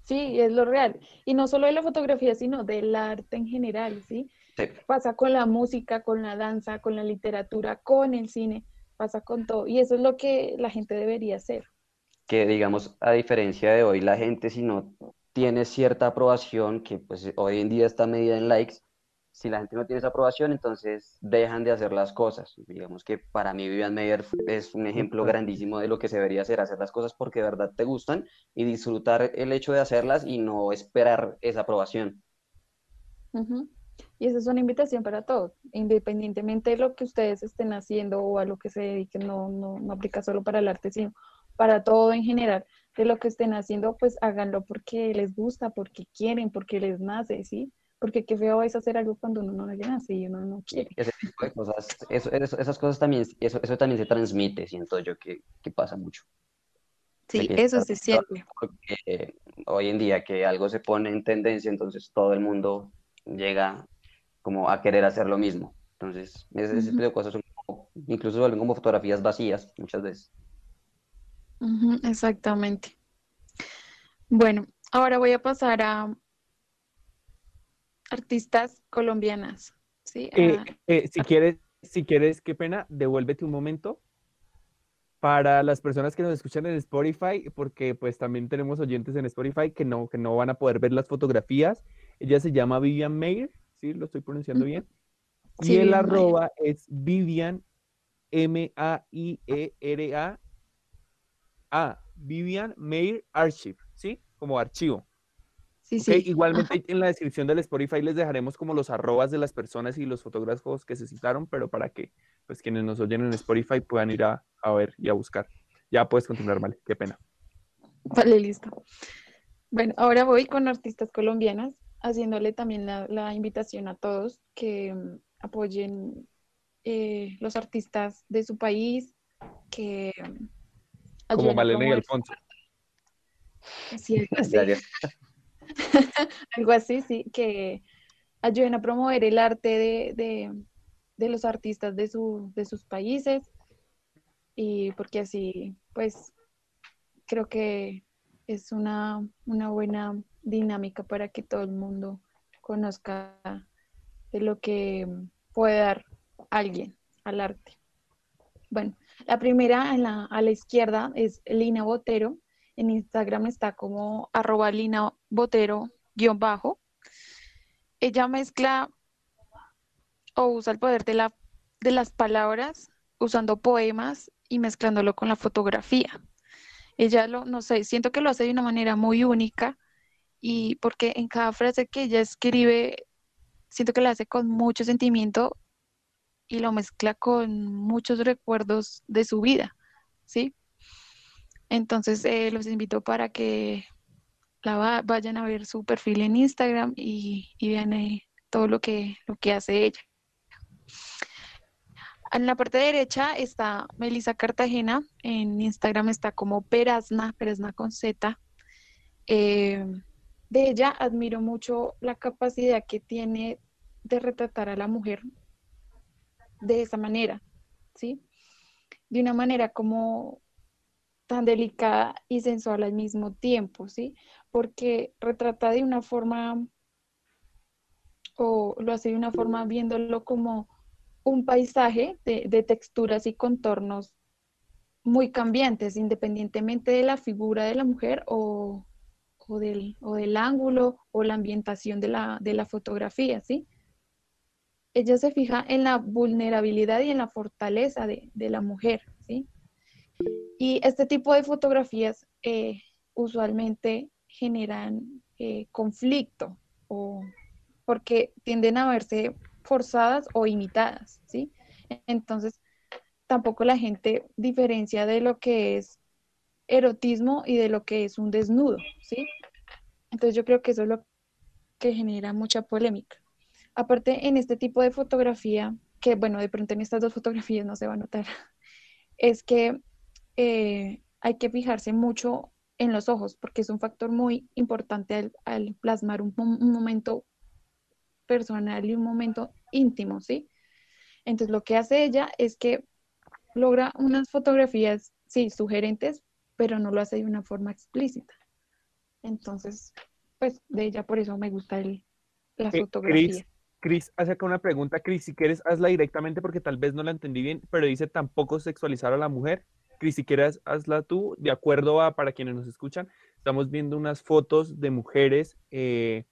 Sí, es lo real. Y no solo de la fotografía, sino del arte en general, ¿sí? Pasa con la música, con la danza, con la literatura, con el cine, pasa con todo. Y eso es lo que la gente debería hacer. Que digamos, a diferencia de hoy, la gente si no tiene cierta aprobación, que pues hoy en día está medida en likes, si la gente no tiene esa aprobación, entonces dejan de hacer las cosas. Digamos que para mí Vivian Meyer es un ejemplo grandísimo de lo que se debería hacer, hacer las cosas porque de verdad te gustan y disfrutar el hecho de hacerlas y no esperar esa aprobación. Y esa es una invitación para todos, independientemente de lo que ustedes estén haciendo o a lo que se dediquen, no, no, no aplica solo para el arte, sino para todo en general. De lo que estén haciendo, pues háganlo porque les gusta, porque quieren, porque les nace, ¿sí? Porque qué feo es hacer algo cuando uno no le nace y uno no quiere. Ese tipo de cosas, eso, esas cosas también, eso, eso también se transmite, siento yo que, que pasa mucho. Sí, eso se siente. Porque hoy en día que algo se pone en tendencia, entonces todo el mundo llega como a querer hacer lo mismo. Entonces, ese, tipo de cosas son como, incluso vuelven como fotografías vacías muchas veces. exactamente. Bueno, ahora voy a pasar a artistas colombianas. ¿sí? Eh, ah. eh, si quieres, si quieres, qué pena, devuélvete un momento para las personas que nos escuchan en Spotify, porque pues también tenemos oyentes en Spotify que no, que no van a poder ver las fotografías. Ella se llama Vivian Mayer, ¿sí? Lo estoy pronunciando bien. y el arroba es Vivian M-A-I-E-R-A A, Vivian Mayer Archive, ¿sí? Como archivo. Sí, sí. Igualmente en la descripción del Spotify les dejaremos como los arrobas de las personas y los fotógrafos que se citaron, pero para que pues quienes nos oyen en Spotify puedan ir a, ver y a buscar. Ya puedes continuar, Vale, qué pena. Vale, listo. Bueno, ahora voy con artistas colombianas, haciéndole también la, invitación a todos que mm, apoyen eh, los artistas de su país, que... Mm, como Malena y Alfonso. Sí, así. Algo así, sí, que ayuden a promover el arte de, los artistas de, de sus países y porque así, pues, creo que es una, una buena dinámica para que todo el mundo conozca de lo que puede dar alguien al arte. Bueno, la primera la, a la izquierda es Lina Botero, en Instagram está como arroba Lina Botero guion bajo. Ella mezcla o usa el poder de, de las palabras usando poemas y mezclándolo con la fotografía. ella lo, no sé, siento que lo hace de una manera muy única y porque en cada frase que ella escribe, siento que la hace con mucho sentimiento y lo mezcla con muchos recuerdos de su vida, ¿sí? Entonces eh, los invito para que la vayan a ver su perfil en Instagram y, vean eh, todo lo que, lo que hace ella. En la parte derecha está Melissa Cartagena, en Instagram está como Perazna, Perazna con Z. Eh, de ella admiro mucho la capacidad que tiene de retratar a la mujer de esa manera, ¿sí? De una manera como tan delicada y sensual al mismo tiempo, ¿sí? Porque retrata de una forma, o lo hace de una forma viéndolo como un paisaje de, texturas y contornos muy cambiantes, independientemente de la figura de la mujer o, del, del, ángulo o la ambientación de la, de la fotografía, ¿sí? ella se fija en la vulnerabilidad y en la fortaleza de, la mujer, ¿sí? Y este tipo de fotografías eh, usualmente generan eh, conflicto o porque tienden a verse forzadas o imitadas, ¿sí? Entonces, tampoco la gente diferencia de lo que es erotismo y de lo que es un desnudo, ¿sí? Entonces yo creo que eso es lo que genera mucha polémica. Aparte, en este tipo de fotografía, que bueno, de pronto en estas dos fotografías no se va a notar, es que eh, hay que fijarse mucho en los ojos, porque es un factor muy importante al, plasmar un, momento personal y un momento íntimo, ¿sí? Entonces, lo que hace ella es que logra unas fotografías, sí, sugerentes, pero no lo hace de una forma explícita. Entonces, pues de ella por eso me gusta el, la eh, fotografía. Cris hace acá una pregunta. Cris, si quieres, hazla directamente porque tal vez no la entendí bien, pero dice tampoco sexualizar a la mujer. Cris, si quieres, hazla tú. De acuerdo a, para quienes nos escuchan, estamos viendo unas fotos de mujeres eh,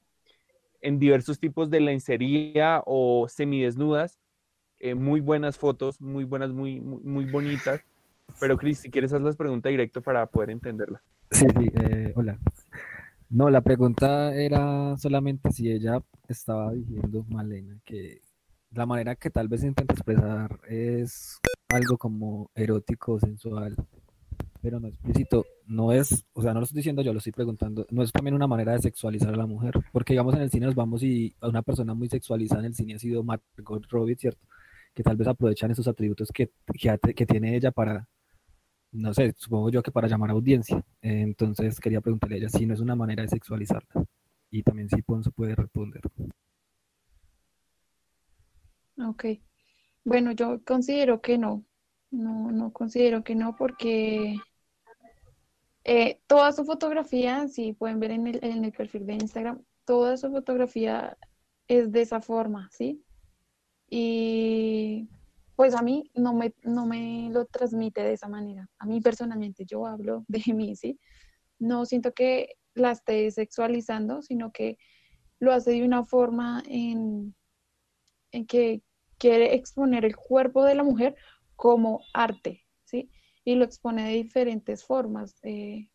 en diversos tipos de lencería o semidesnudas. Eh, muy buenas fotos, muy buenas, muy, muy, bonitas. Pero Cris, si quieres, haz la pregunta directo para poder entenderla. Sí, sí, eh, hola. No, la pregunta era solamente si ella estaba diciendo, Malena, que la manera que tal vez intenta expresar es algo como erótico, sensual, pero no explícito. No es, o sea, no lo estoy diciendo yo, lo estoy preguntando. No es también una manera de sexualizar a la mujer, porque digamos en el cine nos vamos y una persona muy sexualizada en el cine ha sido Margot Robbie, ¿cierto? Que tal vez aprovechan esos atributos que, que tiene ella para no sé, supongo yo que para llamar a audiencia. entonces quería preguntarle a ella si no es una manera de sexualizarla. Y también si Ponzo puede responder. Ok. Bueno, yo considero que no. No, no considero que no porque eh, toda su fotografía, si pueden ver en el, en el perfil de Instagram, toda su fotografía es de esa forma, ¿sí? Y pues a mí no me, no me lo transmite de esa manera. A mí personalmente, yo hablo de mí, ¿sí? No siento que la esté sexualizando, sino que lo hace de una forma en, en que quiere exponer el cuerpo de la mujer como arte, ¿sí? Y lo expone de diferentes formas, eh,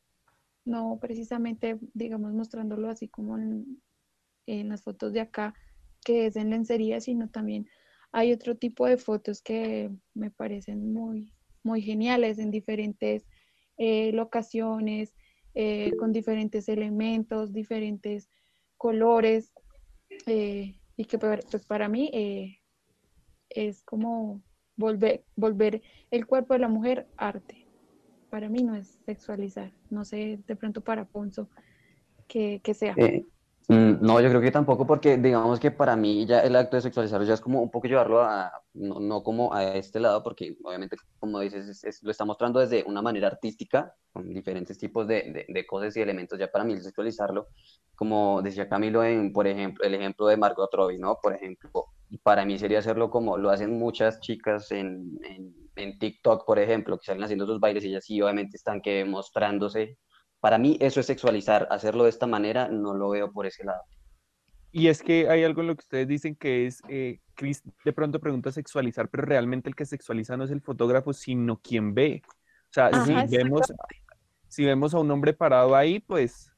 no precisamente, digamos, mostrándolo así como en, las fotos de acá, que es en lencería, sino también hay otro tipo de fotos que me parecen muy, muy geniales en diferentes eh, locaciones, eh, con diferentes elementos, diferentes colores, y que pues para mí es como volver, volver el cuerpo de la mujer arte. Para mí no es sexualizar, no sé de pronto para Ponzo que, que sea. Mm, no, yo creo que tampoco, porque digamos que para mí ya el acto de sexualizarlo ya es como un poco llevarlo a, no, no como a este lado, porque obviamente, como dices, lo está mostrando desde una manera artística, con diferentes tipos de, de, cosas y elementos. Ya para mí el sexualizarlo, como decía Camilo, en, por ejemplo, el ejemplo de Margot Robbie, ¿no? Por ejemplo, para mí sería hacerlo como lo hacen muchas chicas en, en, en TikTok, por ejemplo, que salen haciendo sus bailes y ellas sí, obviamente están que mostrándose para mí eso es sexualizar. Hacerlo de esta manera no lo veo por ese lado. Y es que hay algo en lo que ustedes dicen que es, eh, Chris de pronto pregunta sexualizar, pero realmente el que sexualiza no es el fotógrafo, sino quien ve. O sea, si vemos, si vemos a un hombre parado ahí, pues,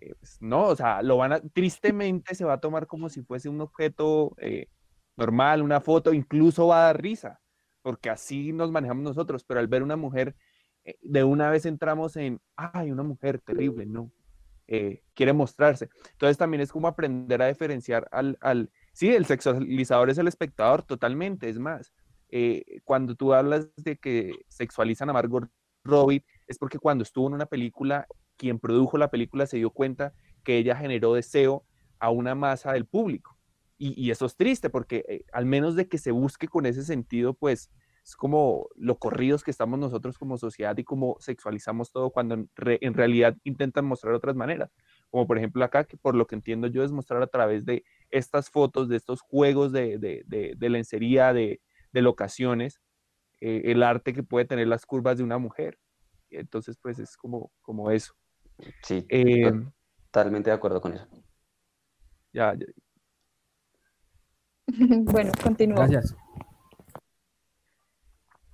eh, pues no, o sea, lo van a, tristemente se va a tomar como si fuese un objeto eh, normal, una foto, incluso va a dar risa, porque así nos manejamos nosotros, pero al ver una mujer, eh, de una vez entramos en, ay, una mujer terrible, no, quiere mostrarse. Entonces también es como aprender a diferenciar al, al, sí, el sexualizador es el espectador totalmente, es más, cuando tú hablas de que sexualizan a Margot Robbie, es porque cuando estuvo en una película, quien produjo la película se dio cuenta que ella generó deseo a una masa del público. Y, eso es triste porque eh, al menos de que se busque con ese sentido, pues es como lo corridos que estamos nosotros como sociedad y como sexualizamos todo cuando en, realidad intentan mostrar otras maneras. Como por ejemplo acá, que por lo que entiendo yo es mostrar a través de estas fotos, de estos juegos de, de, lencería, de, locaciones, eh, el arte que puede tener las curvas de una mujer. Entonces, pues es como, como eso. Sí, eh, totalmente de acuerdo con eso. Ya, bueno, continúo. Gracias.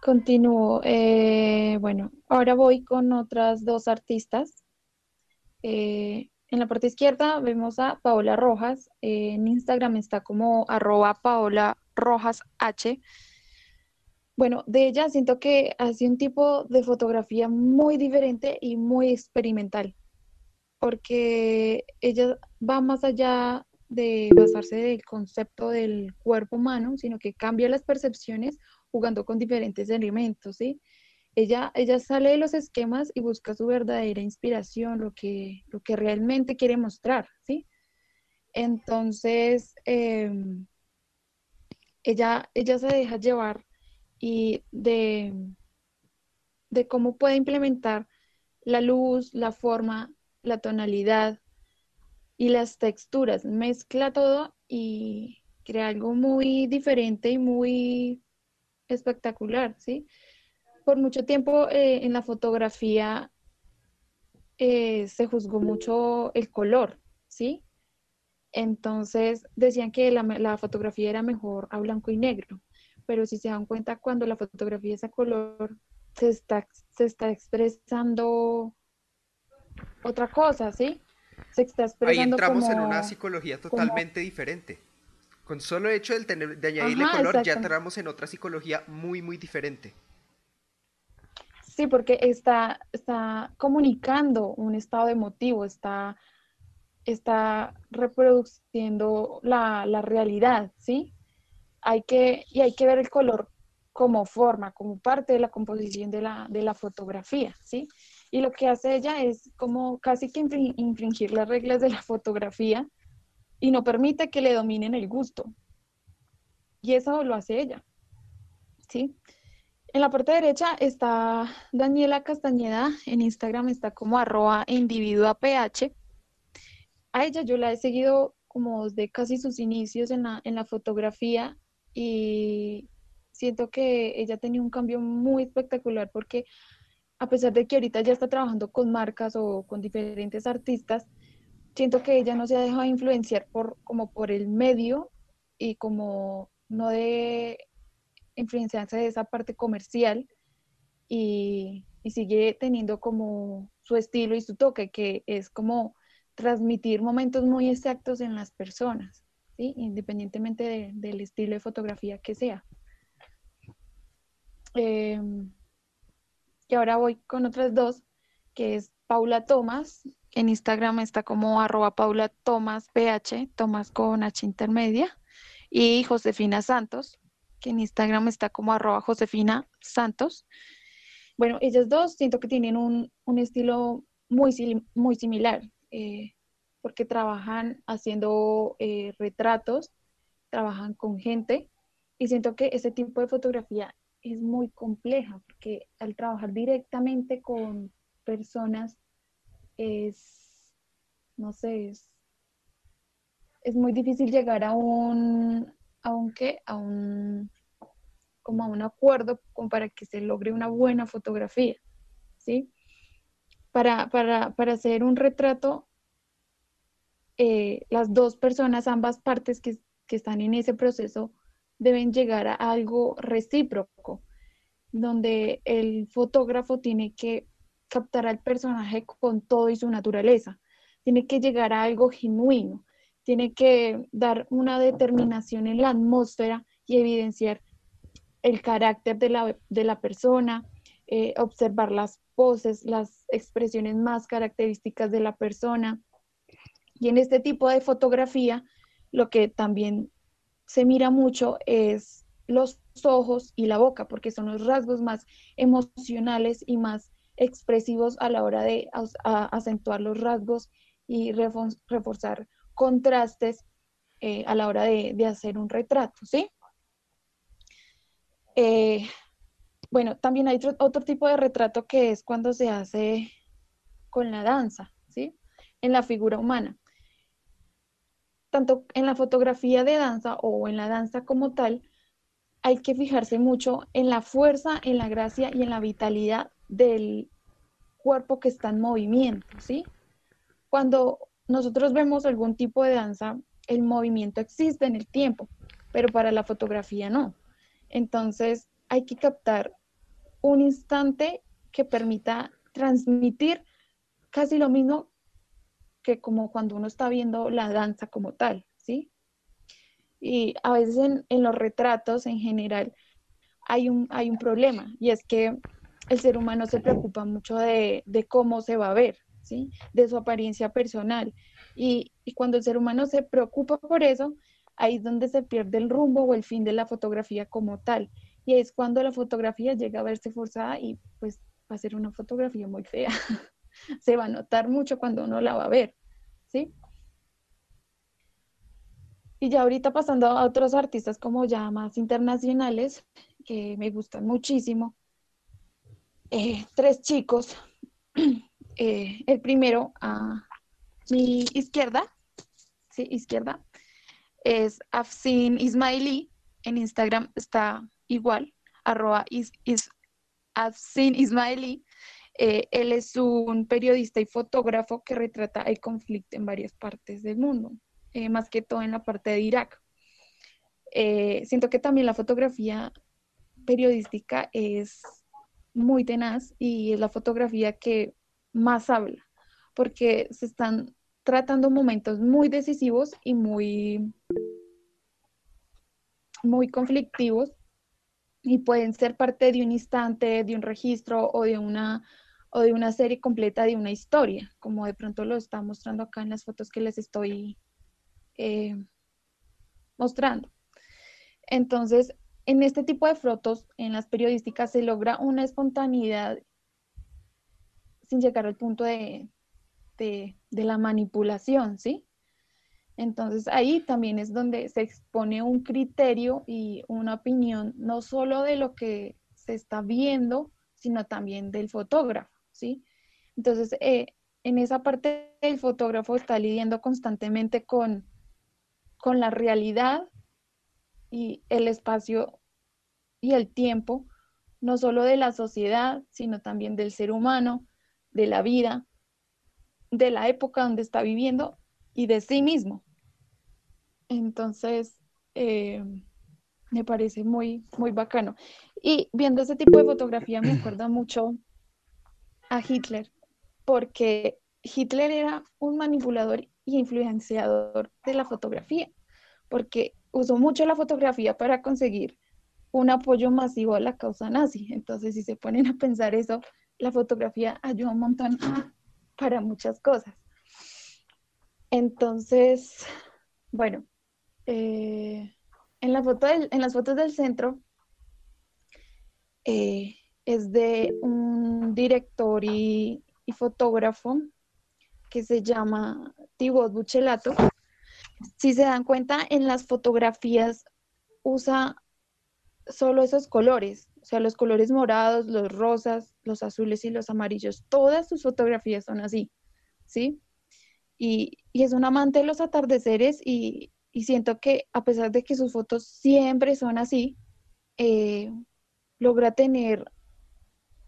Continúo. Eh, bueno, ahora voy con otras dos artistas. Eh, en la parte izquierda vemos a Paola Rojas. en Instagram está como arroba Paola Rojas H. Bueno, de ella siento que hace un tipo de fotografía muy diferente y muy experimental, porque ella va más allá de basarse del concepto del cuerpo humano, sino que cambia las percepciones jugando con diferentes elementos, ¿sí? Ella, ella sale de los esquemas y busca su verdadera inspiración, lo que, lo que realmente quiere mostrar, ¿sí? Entonces, em, ella, ella se deja llevar y de, de cómo puede implementar la luz, la forma, la tonalidad y las texturas. Mezcla todo y crea algo muy diferente y muy espectacular, ¿sí? Por mucho tiempo eh, en la fotografía eh, se juzgó mucho el color, ¿sí? Entonces decían que la, la, fotografía era mejor a blanco y negro pero si se dan cuenta, cuando la fotografía es a color, se está, se está expresando otra cosa, ¿sí? Se está expresando Ahí entramos en una psicología totalmente diferente. Con solo hecho de, tener, de añadirle color, ya entramos en otra psicología muy, muy diferente. Sí, porque está, está comunicando un estado emotivo, está, está reproduciendo la, la realidad, ¿sí? hay que, y hay que ver el color como forma, como parte de la composición de la, de la fotografía, ¿sí? Y lo que hace ella es como casi que infringir las reglas de la fotografía y no permite que le dominen el gusto. Y eso lo hace ella, ¿sí? En la parte derecha está Daniela Castañeda, en Instagram está como arroba individua ph. A ella yo la he seguido como desde casi sus inicios en la, en la fotografía y siento que ella tenía un cambio muy espectacular porque a pesar de que ahorita ya está trabajando con marcas o con diferentes artistas, siento que ella no se ha dejado influenciar por, como por el medio y como no de influenciarse de esa parte comercial y, y sigue teniendo como su estilo y su toque, que es como transmitir momentos muy exactos en las personas independientemente del estilo de fotografía que sea. Em, y ahora voy con otras dos, que es Paula Tomás, en Instagram está como arroba Paula Tomás PH, Tomás con H intermedia, y Josefina Santos, que en Instagram está como arroba Josefina Santos. Bueno, ellas dos siento que tienen un, estilo muy, muy similar. Eh, porque trabajan haciendo eh, retratos, trabajan con gente y siento que ese tipo de fotografía es muy compleja porque al trabajar directamente con personas es, no sé, es, es muy difícil llegar a un, aunque a un, como a un acuerdo para que se logre una buena fotografía, ¿sí? Para, para, para hacer un retrato eh, las dos personas, ambas partes que, están en ese proceso, deben llegar a algo recíproco, donde el fotógrafo tiene que captar al personaje con todo y su naturaleza. Tiene que llegar a algo genuino. Tiene que dar una determinación en la atmósfera y evidenciar el carácter de la, de la persona, eh, observar las poses, las expresiones más características de la persona. Y en este tipo de fotografía, lo que también se mira mucho es los ojos y la boca, porque son los rasgos más emocionales y más expresivos a la hora de acentuar los rasgos y reforzar contrastes eh, a la hora de, hacer un retrato, ¿sí? Eh, bueno, también hay otro, tipo de retrato que es cuando se hace con la danza, ¿sí? En la figura humana. Tanto en la fotografía de danza o en la danza como tal, hay que fijarse mucho en la fuerza, en la gracia y en la vitalidad del cuerpo que está en movimiento, ¿sí? Cuando nosotros vemos algún tipo de danza, el movimiento existe en el tiempo, pero para la fotografía no. Entonces, hay que captar un instante que permita transmitir casi lo mismo que como cuando uno está viendo la danza como tal, ¿sí? Y a veces en, los retratos en general hay un, hay un problema y es que el ser humano se preocupa mucho de, cómo se va a ver, ¿sí? De su apariencia personal. Y, y cuando el ser humano se preocupa por eso, ahí es donde se pierde el rumbo o el fin de la fotografía como tal. Y es cuando la fotografía llega a verse forzada y pues va a ser una fotografía muy fea. se va a notar mucho cuando uno la va a ver, ¿sí? Y ya ahorita pasando a otros artistas como ya más internacionales, que me gustan muchísimo. Eh, tres chicos. Eh, el primero a mi izquierda, sí, izquierda, es Afsin Ismaili. En Instagram está igual, arroba Afsin Ismaili. Eh, él es un periodista y fotógrafo que retrata el conflicto en varias partes del mundo, eh, más que todo en la parte de Irak. Eh, siento que también la fotografía periodística es muy tenaz y es la fotografía que más habla, porque se están tratando momentos muy decisivos y muy, muy conflictivos y pueden ser parte de un instante, de un registro o de una o de una serie completa de una historia, como de pronto lo está mostrando acá en las fotos que les estoy eh, mostrando. Entonces, en este tipo de fotos, en las periodísticas, se logra una espontaneidad sin llegar al punto de, de, de la manipulación, ¿sí? Entonces ahí también es donde se expone un criterio y una opinión, no solo de lo que se está viendo, sino también del fotógrafo, ¿sí? Entonces, eh, en esa parte el fotógrafo está lidiando constantemente con, con la realidad y el espacio y el tiempo, no solo de la sociedad, sino también del ser humano, de la vida, de la época donde está viviendo y de sí mismo. Entonces, eh, me parece muy, muy bacano. Y viendo ese tipo de fotografía me acuerda mucho a Hitler, porque Hitler era un manipulador y influenciador de la fotografía, porque usó mucho la fotografía para conseguir un apoyo masivo a la causa nazi. Entonces, si se ponen a pensar eso, la fotografía ayuda un montón para muchas cosas. Entonces, bueno, eh, en, la foto en las fotos del centro eh, es de un director y, fotógrafo que se llama Thibaut Buchelato. Si se dan cuenta, en las fotografías usa solo esos colores, o sea, los colores morados, los rosas, los azules y los amarillos. Todas sus fotografías son así, ¿sí? Y, es un amante de los atardeceres y, y siento que a pesar de que sus fotos siempre son así, eh, logra tener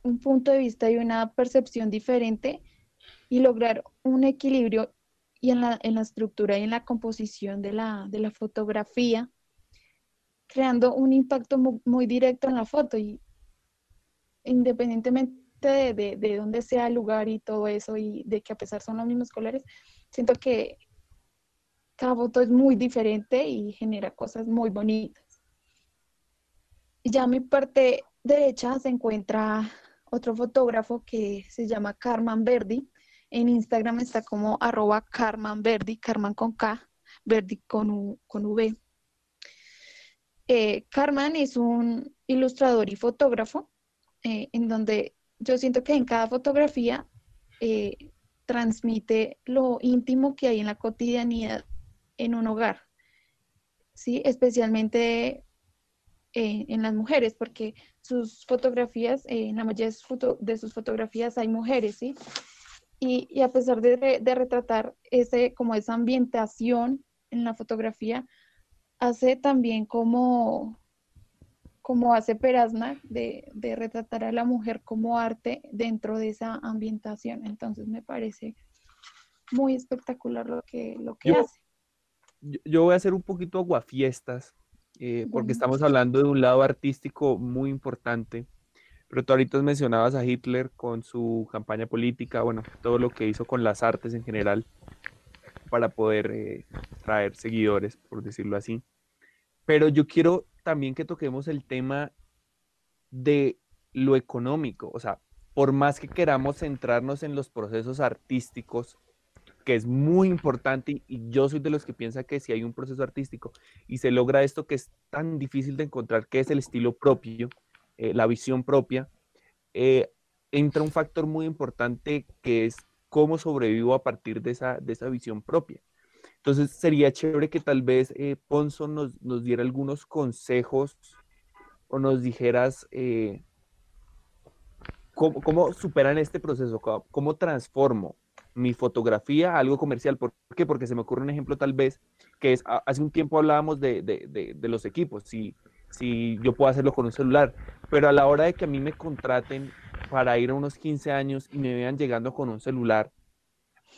un punto de vista y una percepción diferente y lograr un equilibrio y en la, en la estructura y en la composición de la, de la fotografía, creando un impacto muy, directo en la foto y independientemente de, de, de dónde sea el lugar y todo eso, y de que a pesar son los mismos colores, siento que cada foto es muy diferente y genera cosas muy bonitas. Ya mi parte derecha se encuentra otro fotógrafo que se llama Carman Verdi. En Instagram está como arroba Carman Verdi, Carman con K, Verdi con, U, con V. Eh, Carman es un ilustrador y fotógrafo eh, en donde yo siento que en cada fotografía eh, transmite lo íntimo que hay en la cotidianidad en un hogar, ¿sí? Especialmente eh, en las mujeres, porque sus fotografías, eh, en la mayoría de sus, fotografías hay mujeres, ¿sí? Y, a pesar de, retratar ese, como esa ambientación en la fotografía, hace también como, como hace Perasna, de, de, retratar a la mujer como arte dentro de esa ambientación. Entonces me parece muy espectacular lo que, lo que hace yo voy a hacer un poquito aguafiestas, eh, porque estamos hablando de un lado artístico muy importante. Pero tú ahorita mencionabas a Hitler con su campaña política, bueno, todo lo que hizo con las artes en general para poder eh, traer seguidores, por decirlo así. Pero yo quiero también que toquemos el tema de lo económico, o sea, por más que queramos centrarnos en los procesos artísticos, que es muy importante y, yo soy de los que piensa que si hay un proceso artístico y se logra esto que es tan difícil de encontrar, que es el estilo propio, eh, la visión propia, eh, entra un factor muy importante que es cómo sobrevivo a partir de esa, de esa visión propia. Entonces sería chévere que tal vez eh, Ponzo nos, nos, diera algunos consejos o nos dijeras cómo, cómo, superan este proceso, cómo, cómo transformo mi fotografía a algo comercial. ¿Por qué? Porque se me ocurre un ejemplo tal vez que es, hace un tiempo hablábamos de, de, de, los equipos, si, si yo puedo hacerlo con un celular, pero a la hora de que a mí me contraten para ir a unos 15 años y me vean llegando con un celular,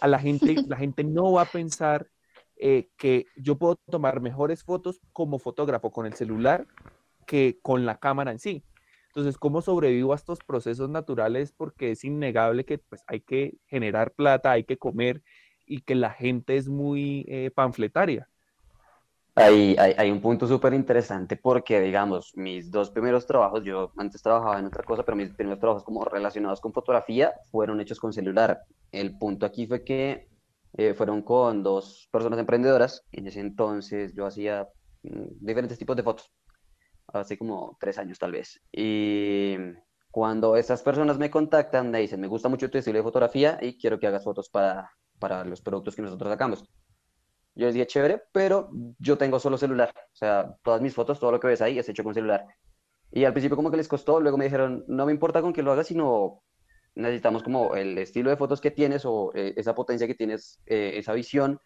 a la gente, la gente no va a pensar eh, que yo puedo tomar mejores fotos como fotógrafo con el celular que con la cámara en sí. Entonces, ¿cómo sobrevivo a estos procesos naturales? Porque es innegable que pues, hay que generar plata, hay que comer y que la gente es muy eh, panfletaria. Hay, hay, hay, un punto súper interesante porque, digamos, mis dos primeros trabajos, yo antes trabajaba en otra cosa, pero mis primeros trabajos como relacionados con fotografía fueron hechos con celular. El punto aquí fue que eh, fueron con dos personas emprendedoras. En ese entonces yo hacía mm, diferentes tipos de fotos hace como tres años tal vez. Y cuando esas personas me contactan, me dicen, me gusta mucho tu estilo de fotografía y quiero que hagas fotos para, para los productos que nosotros sacamos. Yo les dije, chévere, pero yo tengo solo celular. O sea, todas mis fotos, todo lo que ves ahí es hecho con celular. Y al principio como que les costó, luego me dijeron, no me importa con que lo hagas, sino necesitamos como el estilo de fotos que tienes o eh, esa potencia que tienes, eh, esa visión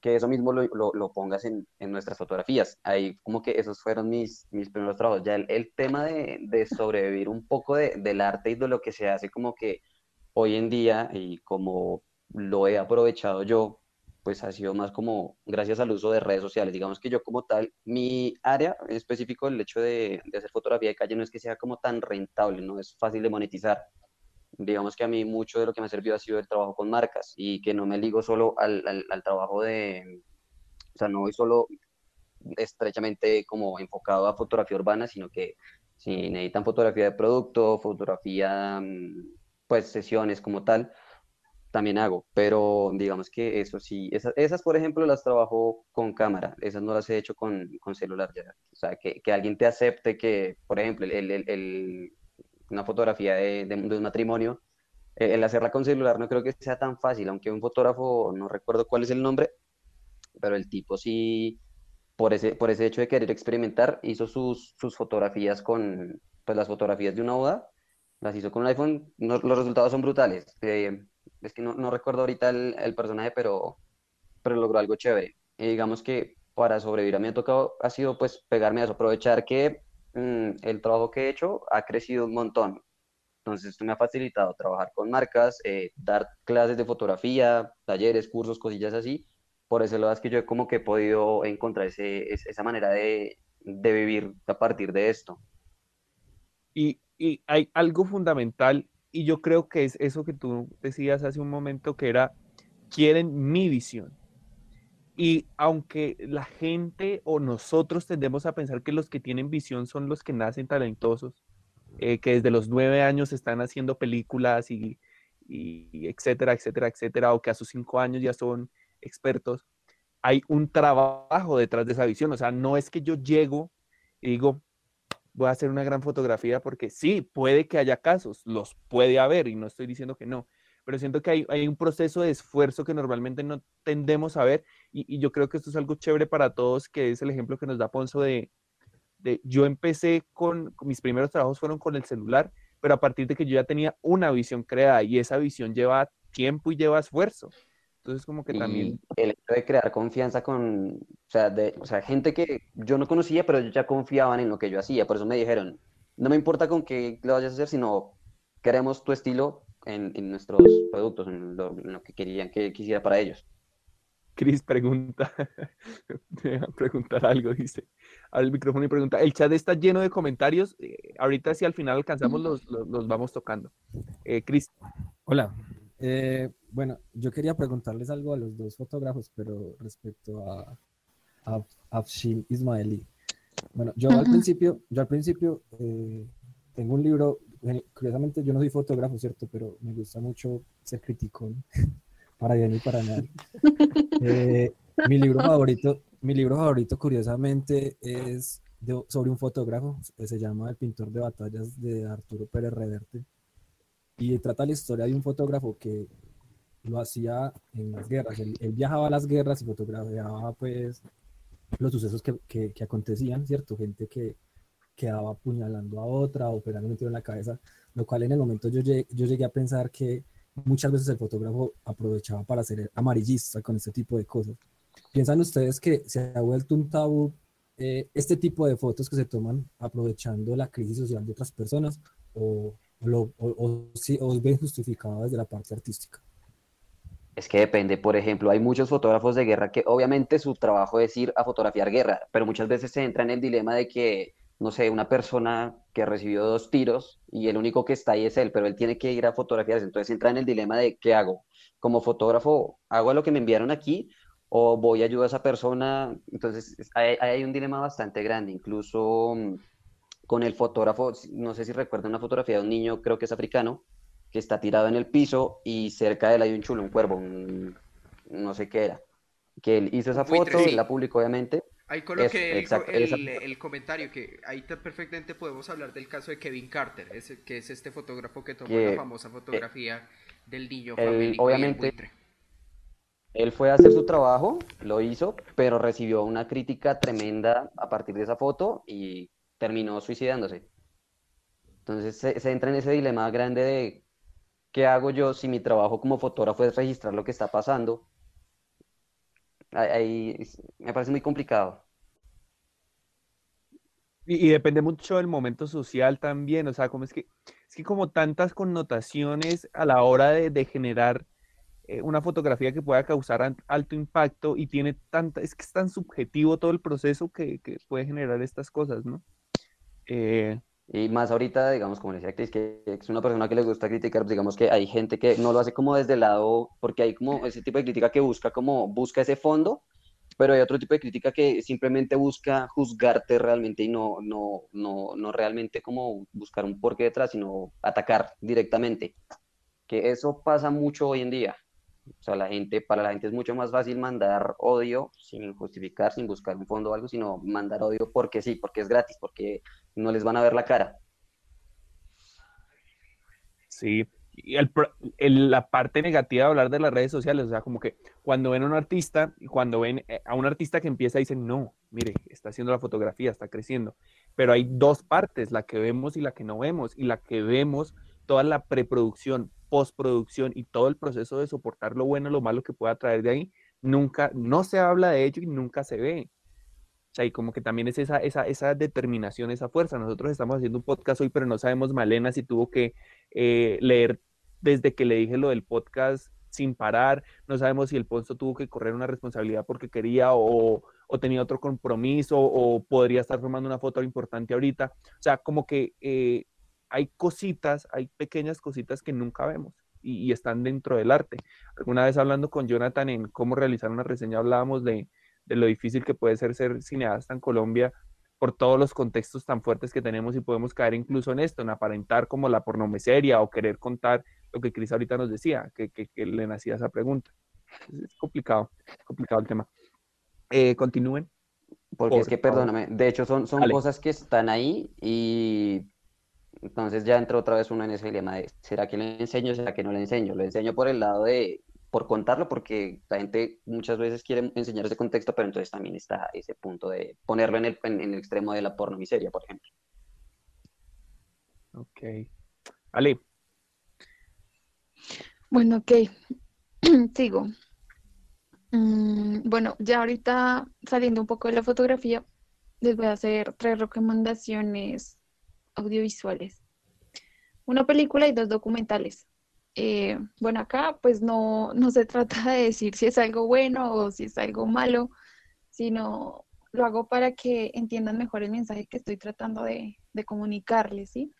que eso mismo lo, lo, pongas en, en, nuestras fotografías. Ahí como que esos fueron mis, mis primeros trabajos. Ya el, el tema de, de, sobrevivir un poco de, del arte y de lo que se hace como que hoy en día y como lo he aprovechado yo, pues ha sido más como gracias al uso de redes sociales. Digamos que yo como tal, mi área en específico, el hecho de, de hacer fotografía de calle no es que sea como tan rentable, no es fácil de monetizar digamos que a mí mucho de lo que me ha servido ha sido el trabajo con marcas y que no me ligo solo al, al, trabajo de, o sea, no voy solo estrechamente como enfocado a fotografía urbana, sino que si necesitan fotografía de producto, fotografía, mm, pues sesiones como tal, también hago, pero digamos que eso sí, esas, esas por ejemplo las trabajo con cámara, esas no las he hecho con, con celular ya, o sea, que, que, alguien te acepte que, por ejemplo, el, el, el una fotografía de, de, un matrimonio, eh, el hacerla con celular no creo que sea tan fácil, aunque un fotógrafo, no recuerdo cuál es el nombre, pero el tipo sí, por ese, por ese hecho de querer experimentar, hizo sus, sus fotografías con, pues las fotografías de una boda, las hizo con un iPhone, los resultados son brutales. Eh, es que no, no, recuerdo ahorita el, el, personaje, pero, pero logró algo chévere. Y digamos que para sobrevivir a mí ha tocado, ha sido pues pegarme a eso, aprovechar que Mm, el trabajo que he hecho ha crecido un montón. Entonces, esto me ha facilitado trabajar con marcas, eh, dar clases de fotografía, talleres, cursos, cosillas así. Por eso lo es que yo como que he podido encontrar esa manera de, de, vivir a partir de esto. Y, y hay algo fundamental y yo creo que es eso que tú decías hace un momento, que era, quieren mi visión. Y aunque la gente o nosotros tendemos a pensar que los que tienen visión son los que nacen talentosos, eh, que desde los nueve años están haciendo películas y, y, etcétera, etcétera, etcétera, o que a sus cinco años ya son expertos, hay un trabajo detrás de esa visión. O sea, no es que yo llego y digo, voy a hacer una gran fotografía porque sí, puede que haya casos, los puede haber y no estoy diciendo que no, pero siento que hay, un proceso de esfuerzo que normalmente no tendemos a ver y, yo creo que esto es algo chévere para todos, que es el ejemplo que nos da Ponzo de, de yo empecé con, mis primeros trabajos fueron con el celular, pero a partir de que yo ya tenía una visión creada y esa visión lleva tiempo y lleva esfuerzo. Entonces, como que también... El hecho de crear confianza con, o sea, de, o sea, gente que yo no conocía, pero ya confiaban en lo que yo hacía. Por eso me dijeron, no me importa con qué lo vayas a hacer, sino queremos tu estilo en, en nuestros productos, en lo, que querían que quisiera para ellos. Cris pregunta, preguntar algo, dice, al micrófono y pregunta, el chat está lleno de comentarios, eh, ahorita si al final alcanzamos los, los, vamos tocando. Eh, Cris. Hola, eh, bueno, yo quería preguntarles algo a los dos fotógrafos, pero respecto a, a Afshin Ismaili. Bueno, yo al principio, yo al principio eh, tengo un libro, curiosamente yo no soy fotógrafo, ¿cierto? Pero me gusta mucho ser criticón, para bien y para mal. Eh, mi libro favorito, mi libro favorito curiosamente es sobre un fotógrafo, se llama El pintor de batallas de Arturo Pérez Reverte y trata la historia de un fotógrafo que lo hacía en las guerras. Él, viajaba a las guerras y fotografiaba pues los sucesos que, que, acontecían, ¿cierto? Gente que quedaba apuñalando a otra o pegando un tiro en la cabeza, lo cual en el momento yo llegué, yo llegué a pensar que muchas veces el fotógrafo aprovechaba para ser amarillista con este tipo de cosas. ¿Piensan ustedes que se ha vuelto un tabú eh, este tipo de fotos que se toman aprovechando la crisis social de otras personas o, o, o, si, os ven justificado desde la parte artística? Es que depende, por ejemplo, hay muchos fotógrafos de guerra que obviamente su trabajo es ir a fotografiar guerra, pero muchas veces se entra en el dilema de que, no sé, una persona que recibió dos tiros y el único que está ahí es él, pero él tiene que ir a fotografiar, entonces entra en el dilema de ¿qué hago? Como fotógrafo, ¿hago lo que me enviaron aquí o voy a ayudar a esa persona? Entonces hay, hay un dilema bastante grande, incluso mm, con el fotógrafo, no sé si recuerdan una fotografía de un niño, creo que es africano, que está tirado en el piso y cerca de él hay un chulo, un cuervo, no sé qué era. Que él hizo esa foto, y la publicó obviamente. Ahí coloqué el, el, comentario, que ahí perfectamente podemos hablar del caso de Kevin Carter, ese, que es este fotógrafo que tomó la famosa fotografía del niño Obviamente, él fue a hacer su trabajo, lo hizo, pero recibió una crítica tremenda a partir de esa foto y terminó suicidándose. Entonces se, entra en ese dilema grande de qué hago yo si mi trabajo como fotógrafo es registrar lo que está pasando. Ahí, me parece muy complicado. Y, depende mucho del momento social también, o sea, como es que, es que como tantas connotaciones a la hora de, generar eh, una fotografía que pueda causar alto impacto y tiene tanta, es que es tan subjetivo todo el proceso que, que puede generar estas cosas, ¿no? Eh, y más ahorita, digamos, como decía Cris, que es una persona que le gusta criticar, pues digamos que hay gente que no lo hace como desde el lado, porque hay como ese tipo de crítica que busca como, busca ese fondo, pero hay otro tipo de crítica que simplemente busca juzgarte realmente y no, no, no, no realmente como buscar un porqué detrás, sino atacar directamente. Que eso pasa mucho hoy en día. O sea, la gente, para la gente es mucho más fácil mandar odio sin justificar, sin buscar un fondo o algo, sino mandar odio porque sí, porque es gratis, porque no les van a ver la cara. Sí, y el, la parte negativa de hablar de las redes sociales, o sea, como que cuando ven a un artista y cuando ven eh, a un artista que empieza, dicen, no, mire, está haciendo la fotografía, está creciendo. Pero hay dos partes, la que vemos y la que no vemos. Y la que vemos, toda la preproducción, postproducción y todo el proceso de soportar lo bueno, lo malo que pueda traer de ahí, nunca, no se habla de ello y nunca se ve. O sea, y como que también es esa, esa, esa determinación, esa fuerza. Nosotros estamos haciendo un podcast hoy, pero no sabemos Malena si tuvo que eh, leer desde que le dije lo del podcast sin parar, no sabemos si el Ponzo tuvo que correr una responsabilidad porque quería o, tenía otro compromiso o podría estar formando una foto importante ahorita. O sea, como que eh, hay cositas, hay pequeñas cositas que nunca vemos y, están dentro del arte. Alguna vez hablando con Jonathan en cómo realizar una reseña, hablábamos de, de lo difícil que puede ser ser cineasta en Colombia por todos los contextos tan fuertes que tenemos y podemos caer incluso en esto, en aparentar como la pornomeseria o querer contar lo que Cris ahorita nos decía, que, que, le nacía esa pregunta. Es complicado, complicado el tema. Eh, continúen. Porque es que, perdóname, de hecho son, son cosas que están ahí y entonces ya entra otra vez uno en ese dilema de, ¿será que le enseño? ¿Será que no le enseño? Lo enseño por el lado de, por contarlo, porque la gente muchas veces quiere enseñar ese contexto, pero entonces también está ese punto de ponerlo en el, en, el extremo de la porno miseria, por ejemplo. Ok. Ale. Bueno, ok. Sigo. Mm, bueno, ya ahorita saliendo un poco de la fotografía, les voy a hacer tres recomendaciones audiovisuales. Una película y dos documentales. Eh, bueno, acá pues no, no se trata de decir si es algo bueno o si es algo malo, sino lo hago para que entiendan mejor el mensaje que estoy tratando de, de comunicarles, ¿sí?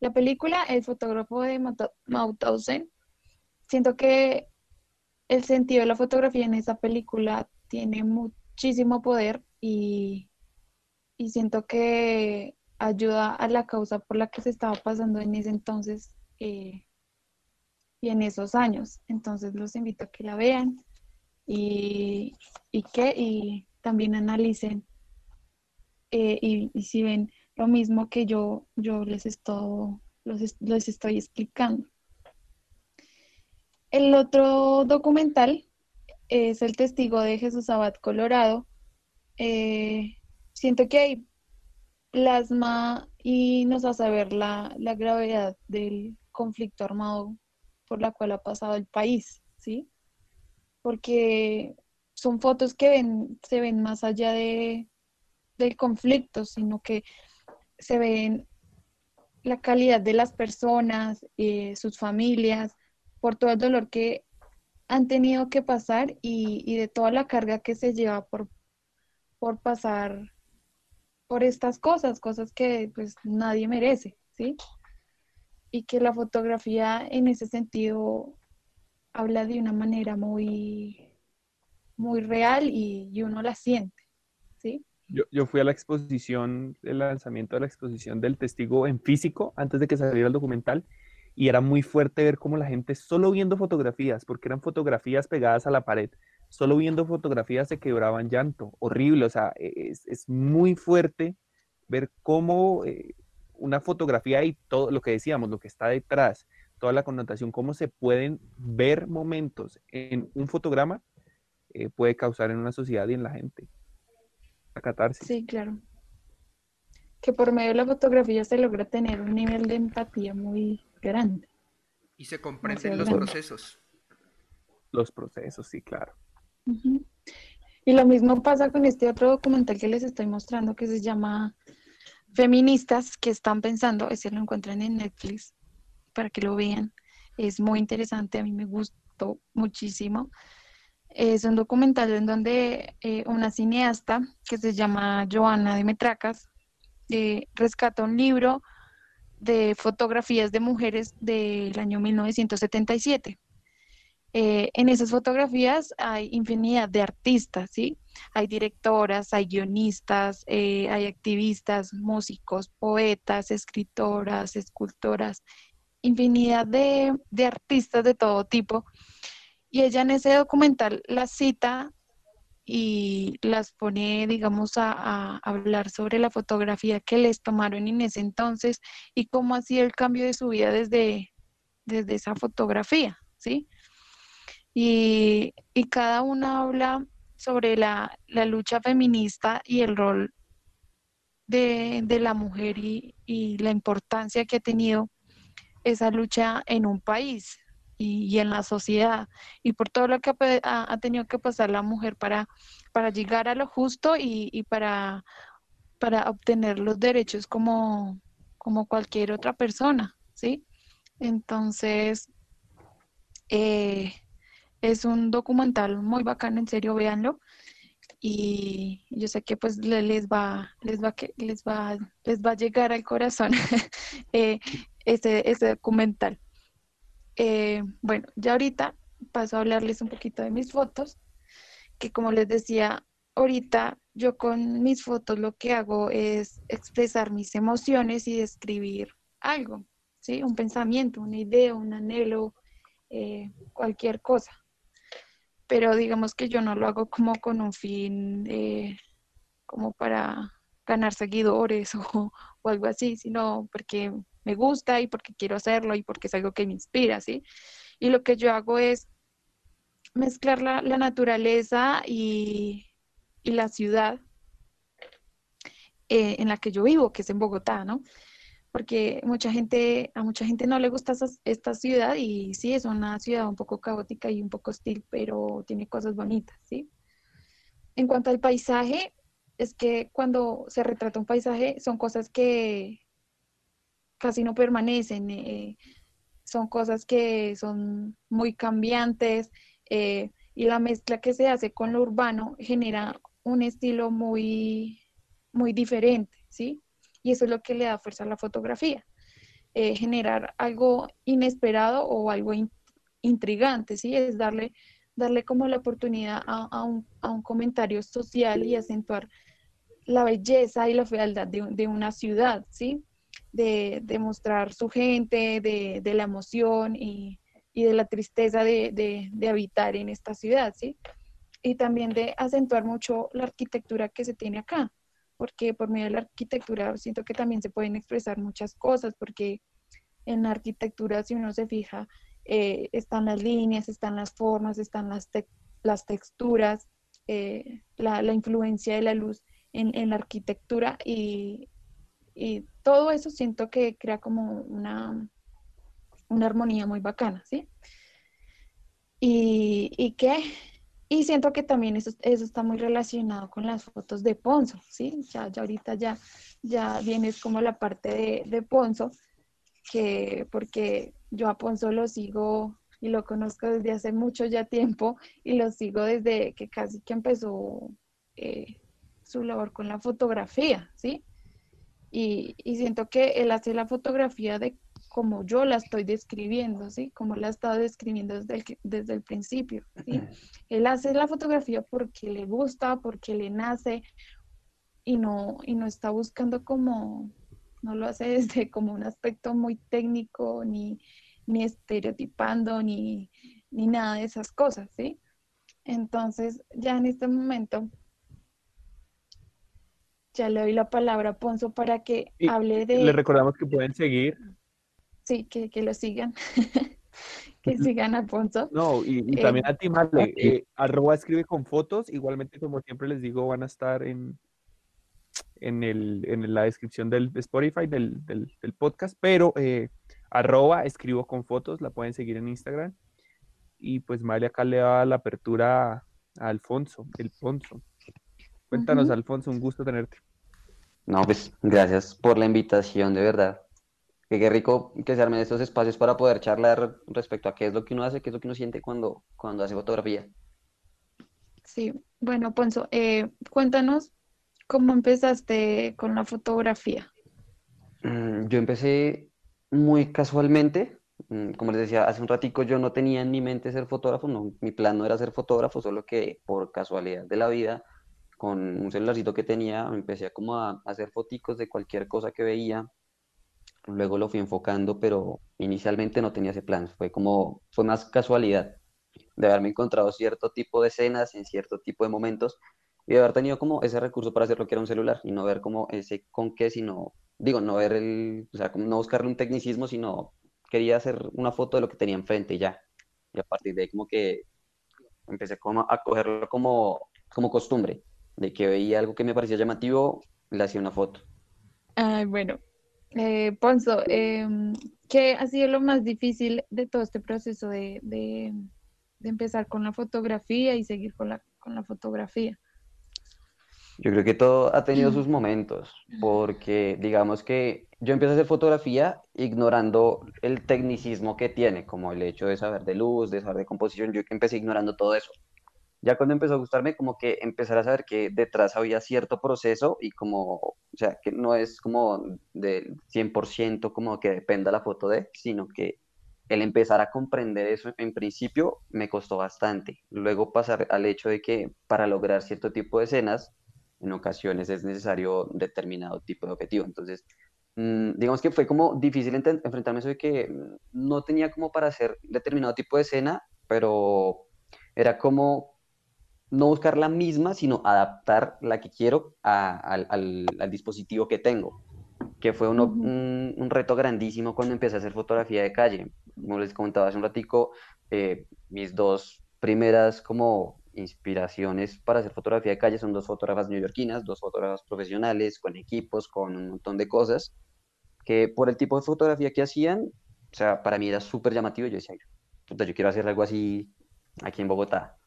La película El fotógrafo de Mauthausen, siento que el sentido de la fotografía en esa película tiene muchísimo poder y, y siento que ayuda a la causa por la que se estaba pasando en ese entonces eh, y en esos años. Entonces los invito a que la vean y, que y también analicen eh, y, si ven lo mismo que yo, yo les, estoy, les estoy explicando. El otro documental es El testigo de Jesús Abad Colorado. Eh, siento que hay plasma y nos hace ver la, la gravedad del conflicto armado por la cual ha pasado el país, ¿sí? Porque son fotos que ven, se ven más allá de, del conflicto, sino que se ven la calidad de las personas, eh, sus familias, por todo el dolor que han tenido que pasar y, y de toda la carga que se lleva por, por pasar por estas cosas, cosas que pues nadie merece, ¿sí? Y que la fotografía en ese sentido habla de una manera muy, muy real y, uno la siente, ¿sí? Yo, yo, fui a la exposición, el lanzamiento de la exposición del testigo en físico antes de que saliera el documental y era muy fuerte ver cómo la gente solo viendo fotografías, porque eran fotografías pegadas a la pared, solo viendo fotografías se quebraban llanto, horrible, o sea, e-, es, muy fuerte ver cómo eh, una fotografía y todo lo que decíamos, lo que está detrás, toda la connotación, cómo se pueden ver momentos en un fotograma, eh, puede causar en una sociedad y en la gente. Acatarse. Sí, claro. Que por medio de la fotografía se logra tener un nivel de empatía muy grande. Y se comprenden los procesos. Los procesos, sí, claro. Y lo mismo pasa con este otro documental que les estoy mostrando que se llama Feministas que están pensando, ese lo encuentran en Netflix para que lo vean. Es muy interesante, a mí me gustó muchísimo. Es un documental en donde eh, una cineasta que se llama Joana de Metracas eh, rescata un libro de fotografías de mujeres del año 1977. Eh, en esas fotografías hay infinidad de artistas, ¿sí? Hay directoras, hay guionistas, eh, hay activistas, músicos, poetas, escritoras, escultoras, infinidad de, artistas de todo tipo. Y ella en ese documental las cita y las pone, digamos, a, a, hablar sobre la fotografía que les tomaron en ese entonces y cómo ha sido el cambio de su vida desde, desde esa fotografía, ¿sí? Y, cada una habla sobre la, lucha feminista y el rol de, la mujer y, la importancia que ha tenido esa lucha en un país y, en la sociedad y por todo lo que ha, tenido que pasar la mujer para, para llegar a lo justo y, para, para obtener los derechos como, como cualquier otra persona, ¿sí? Entonces, eh, es un documental muy bacano, en serio, véanlo. y yo sé que pues les va, les va, les va, les va a llegar al corazón eh, ese, ese, documental. Eh, bueno, ya ahorita paso a hablarles un poquito de mis fotos, que como les decía, ahorita yo con mis fotos lo que hago es expresar mis emociones y describir algo, ¿sí? Un pensamiento, una idea, un anhelo, eh, cualquier cosa pero digamos que yo no lo hago como con un fin eh, como para ganar seguidores o, algo así, sino porque me gusta y porque quiero hacerlo y porque es algo que me inspira, ¿sí? Y lo que yo hago es mezclar la, naturaleza y, la ciudad eh, en la que yo vivo, que es en Bogotá, ¿no? Porque mucha gente, a mucha gente no le gusta esta ciudad y sí, es una ciudad un poco caótica y un poco hostil, pero tiene cosas bonitas, ¿sí? En cuanto al paisaje, es que cuando se retrata un paisaje son cosas que casi no permanecen, eh, son cosas que son muy cambiantes eh, y la mezcla que se hace con lo urbano genera un estilo muy, muy diferente, ¿sí? Y eso es lo que le da fuerza a la fotografía. Eh, generar algo inesperado o algo intrigante, ¿sí? Es darle, darle como la oportunidad a, un, comentario social y acentuar la belleza y la fealdad de, una ciudad, ¿sí? De, mostrar su gente, de, la emoción y, de la tristeza de, habitar en esta ciudad, ¿sí? Y también de acentuar mucho la arquitectura que se tiene acá porque por medio de la arquitectura siento que también se pueden expresar muchas cosas, porque en la arquitectura, si uno se fija, eh, están las líneas, están las formas, están las, las texturas, eh, la, influencia de la luz en, la arquitectura y, todo eso siento que crea como una, una armonía muy bacana, ¿sí? Y, y que y siento que también eso, eso está muy relacionado con las fotos de Ponzo, ¿sí? Ya, ya ahorita ya, ya viene como la parte de, de Ponzo, que porque yo a Ponzo lo sigo y lo conozco desde hace mucho ya tiempo y lo sigo desde que casi que empezó eh, su labor con la fotografía, ¿sí? Y, y, siento que él hace la fotografía de como yo la estoy describiendo, ¿sí? Como la he estado describiendo desde el, desde el principio, ¿sí? Él hace la fotografía porque le gusta, porque le nace y no, y no está buscando como, no lo hace desde como un aspecto muy técnico, ni, ni estereotipando, ni, ni nada de esas cosas, ¿sí? Entonces, ya en este momento, ya le doy la palabra a Ponzo para que hable de... Le recordamos que pueden seguir sí, que, que lo sigan, que sigan a Ponzo. No, y, también eh, a ti, Marle, eh, arroba escribe con fotos, igualmente como siempre les digo, van a estar en, en, el, en la descripción del Spotify, del, del, podcast, pero eh, arroba escribo con fotos, la pueden seguir en Instagram. Y pues Male acá le da la apertura a, Alfonso, el Ponzo. Cuéntanos, Alfonso, un gusto tenerte. No, pues gracias por la invitación, de verdad que qué rico que se armen estos espacios para poder charlar respecto a qué es lo que uno hace, qué es lo que uno siente cuando, cuando hace fotografía. Sí, bueno, Ponzo, eh, cuéntanos cómo empezaste con la fotografía. Mm, yo empecé muy casualmente, mm, como les decía hace un ratico, yo no tenía en mi mente ser fotógrafo, no, mi plan no era ser fotógrafo, solo que por casualidad de la vida, con un celularcito que tenía, empecé a como a hacer foticos de cualquier cosa que veía, luego lo fui enfocando, pero inicialmente no tenía ese plan, fue como, fue más casualidad de haberme encontrado cierto tipo de escenas en cierto tipo de momentos y de haber tenido como ese recurso para hacer lo que era un celular y no ver como ese con qué, sino, digo, no ver el, o sea, como no buscarle un tecnicismo, sino quería hacer una foto de lo que tenía enfrente ya. Y a partir de como que empecé como a cogerlo como, como costumbre, de que veía algo que me parecía llamativo, le hacía una foto. Ay, bueno, eh, Ponzo, em, ¿qué ha sido lo más difícil de todo este proceso de, de, empezar con la fotografía y seguir con la, con la fotografía? Yo creo que todo ha tenido sus momentos, porque digamos que yo empecé a hacer fotografía ignorando el tecnicismo que tiene, como el hecho de saber de luz, de saber de composición, yo empecé ignorando todo eso. Ya cuando empezó a gustarme, como que empezar a saber que detrás había cierto proceso y como, o sea, que no es como del 100% como que dependa la foto de, sino que el empezar a comprender eso en principio me costó bastante. Luego pasar al hecho de que para lograr cierto tipo de escenas, en ocasiones es necesario determinado tipo de objetivo. Entonces, mm, digamos que fue como difícil enfrentarme a eso de que no tenía como para hacer determinado tipo de escena, pero era como no buscar la misma, sino adaptar la que quiero al, al dispositivo que tengo que fue un, un, reto grandísimo cuando empecé a hacer fotografía de calle. Como les comentaba hace un ratico, eh, mis dos primeras como inspiraciones para hacer fotografía de calle son dos fotógrafas neoyorquinas, dos fotógrafas profesionales, con equipos, con un montón de cosas, que por el tipo de fotografía que hacían, o sea, para mí era súper llamativo. Yo decía, yo quiero hacer algo así aquí en Bogotá.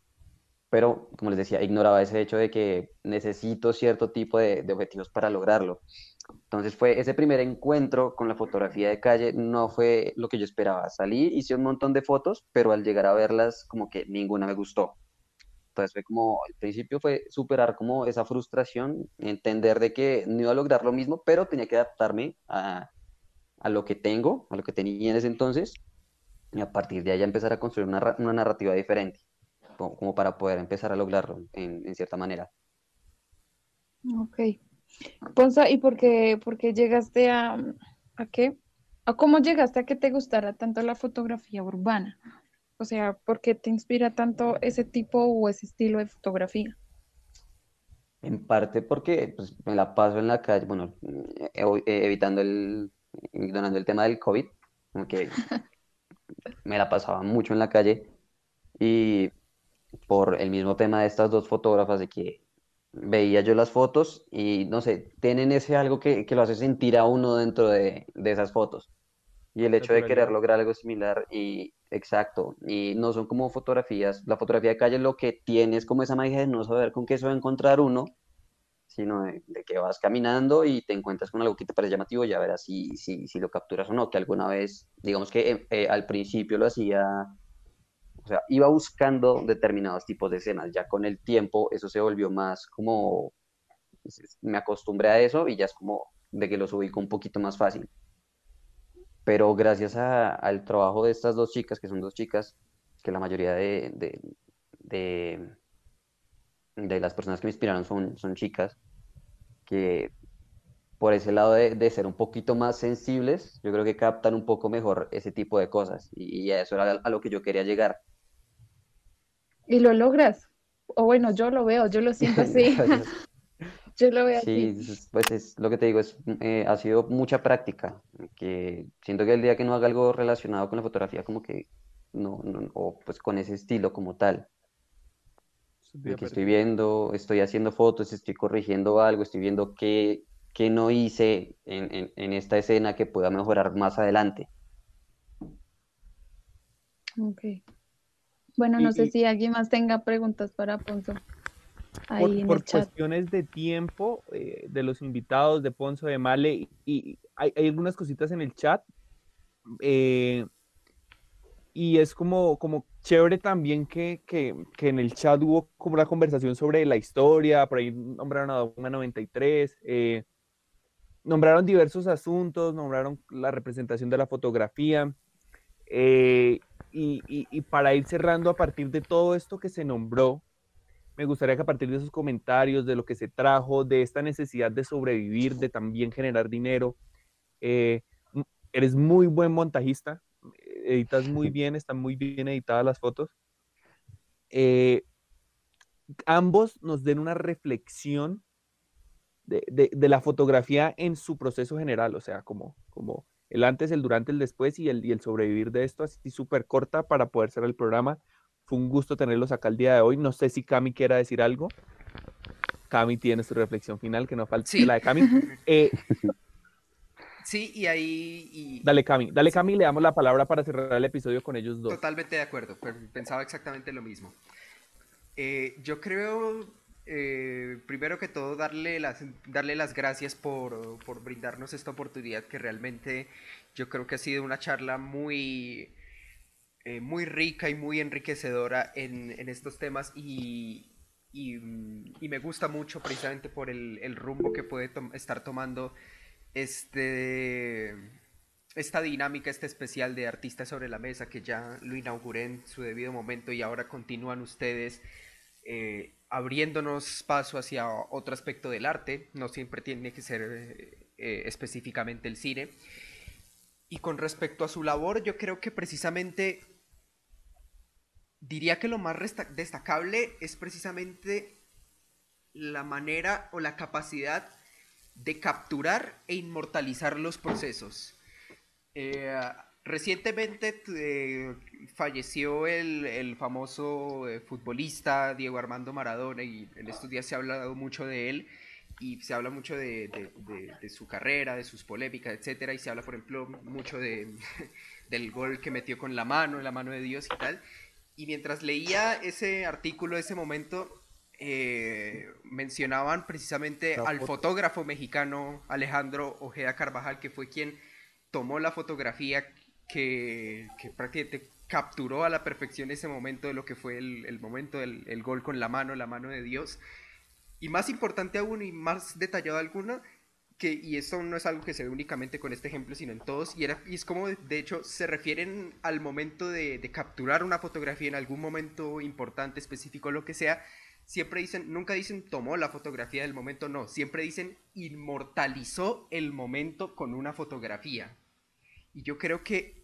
Pero, como les decía, ignoraba ese hecho de que necesito cierto tipo de, objetivos para lograrlo. Entonces fue ese primer encuentro con la fotografía de calle, no fue lo que yo esperaba. Salí, hice un montón de fotos, pero al llegar a verlas como que ninguna me gustó. Entonces fue como, al principio fue superar como esa frustración, entender de que no iba a lograr lo mismo, pero tenía que adaptarme a, a lo que tengo, a lo que tenía en ese entonces, y a partir de allá empezar a construir una, una narrativa diferente, como, como, para poder empezar a lograrlo en, en cierta manera. Ok. Ponza, ¿y por qué, por qué llegaste a, a qué? ¿A cómo llegaste a que te gustara tanto la fotografía urbana? O sea, ¿por qué te inspira tanto ese tipo o ese estilo de fotografía? En parte porque pues, me la paso en la calle, bueno, eh, eh, evitando el, ignorando el tema del COVID, aunque me la pasaba mucho en la calle y por el mismo tema de estas dos fotógrafas de que veía yo las fotos y no sé, tienen ese algo que, que lo hace sentir a uno dentro de, de esas fotos. Y el hecho de querer lograr algo similar y exacto, y no son como fotografías, la fotografía de calle lo que tiene es como esa magia de no saber con qué se va a encontrar uno, sino de, que vas caminando y te encuentras con algo que te parece llamativo, ya verás si, si, si lo capturas o no, que alguna vez, digamos que eh, eh, al principio lo hacía o sea, iba buscando determinados tipos de escenas. Ya con el tiempo eso se volvió más como, me acostumbré a eso y ya es como de que los ubico un poquito más fácil. Pero gracias al trabajo de estas dos chicas, que son dos chicas, que la mayoría de, de, de, las personas que me inspiraron son, son chicas, que por ese lado de, ser un poquito más sensibles, yo creo que captan un poco mejor ese tipo de cosas. Y, y eso era a lo que yo quería llegar. Y lo logras. O bueno, yo lo veo, yo lo siento así. yo lo veo sí, así. pues es lo que te digo, es, eh, ha sido mucha práctica. Que siento que el día que no haga algo relacionado con la fotografía, como que no, no o pues con ese estilo como tal. De que estoy viendo, estoy haciendo fotos, estoy corrigiendo algo, estoy viendo qué, qué no hice en, en, en esta escena que pueda mejorar más adelante. Ok. Bueno, no sé si alguien más tenga preguntas para Ponzo. Ahí por, cuestiones de tiempo eh, de los invitados de Ponzo, de Male, y, hay, algunas cositas en el chat. Eh, y es como, como chévere también que, que, que, en el chat hubo como una conversación sobre la historia, por ahí nombraron a una 93, eh, nombraron diversos asuntos, nombraron la representación de la fotografía. Eh, y, para ir cerrando a partir de todo esto que se nombró, me gustaría que a partir de esos comentarios, de lo que se trajo, de esta necesidad de sobrevivir, de también generar dinero, eh, eres muy buen montajista, editas muy bien, están muy bien editadas las fotos. Eh, ambos nos den una reflexión de, de, la fotografía en su proceso general, o sea, como, como el antes, el durante, el después y el, y el sobrevivir de esto, así súper corta para poder cerrar el programa. Fue un gusto tenerlos acá el día de hoy. No sé si Cami quiera decir algo. Cami tiene su reflexión final, que no falta la de Cami. Eh, sí, y ahí... Dale, Cami. Dale, Cami, le damos la palabra para cerrar el episodio con ellos dos. Totalmente de acuerdo. Pensaba exactamente lo mismo. Eh, yo creo eh, primero que todo, darle las, darle las gracias por, por, brindarnos esta oportunidad que realmente yo creo que ha sido una charla muy, eh, muy rica y muy enriquecedora en, estos temas y, me gusta mucho precisamente por el, rumbo que puede estar tomando este, esta dinámica, este especial de Artistas sobre la Mesa que ya lo inauguré en su debido momento y ahora continúan ustedes eh, abriéndonos paso hacia otro aspecto del arte, no siempre tiene que ser eh, específicamente el cine. Y con respecto a su labor, yo creo que precisamente diría que lo más destacable es precisamente la manera o la capacidad de capturar e inmortalizar los procesos. Eh, recientemente eh, falleció el, famoso eh, futbolista Diego Armando Maradona y en estos días se ha hablado mucho de él y se habla mucho de, su carrera, de sus polémicas, etcétera, y se habla, por ejemplo, mucho de, del gol que metió con la mano, la mano de Dios y tal. Y mientras leía ese artículo, ese momento, eh, mencionaban precisamente al fotógrafo mexicano Alejandro Ojeda Carvajal, que fue quien tomó la fotografía que, prácticamente capturó a la perfección ese momento de lo que fue el, momento del el gol con la mano, la mano de Dios. Y más importante aún y más detallado alguno, que, y esto no es algo que se ve únicamente con este ejemplo, sino en todos, y, era, y es como de hecho se refieren al momento de, de, capturar una fotografía en algún momento importante, específico, lo que sea, siempre dicen, nunca dicen tomó la fotografía del momento, no, siempre dicen inmortalizó el momento con una fotografía. Y yo creo que,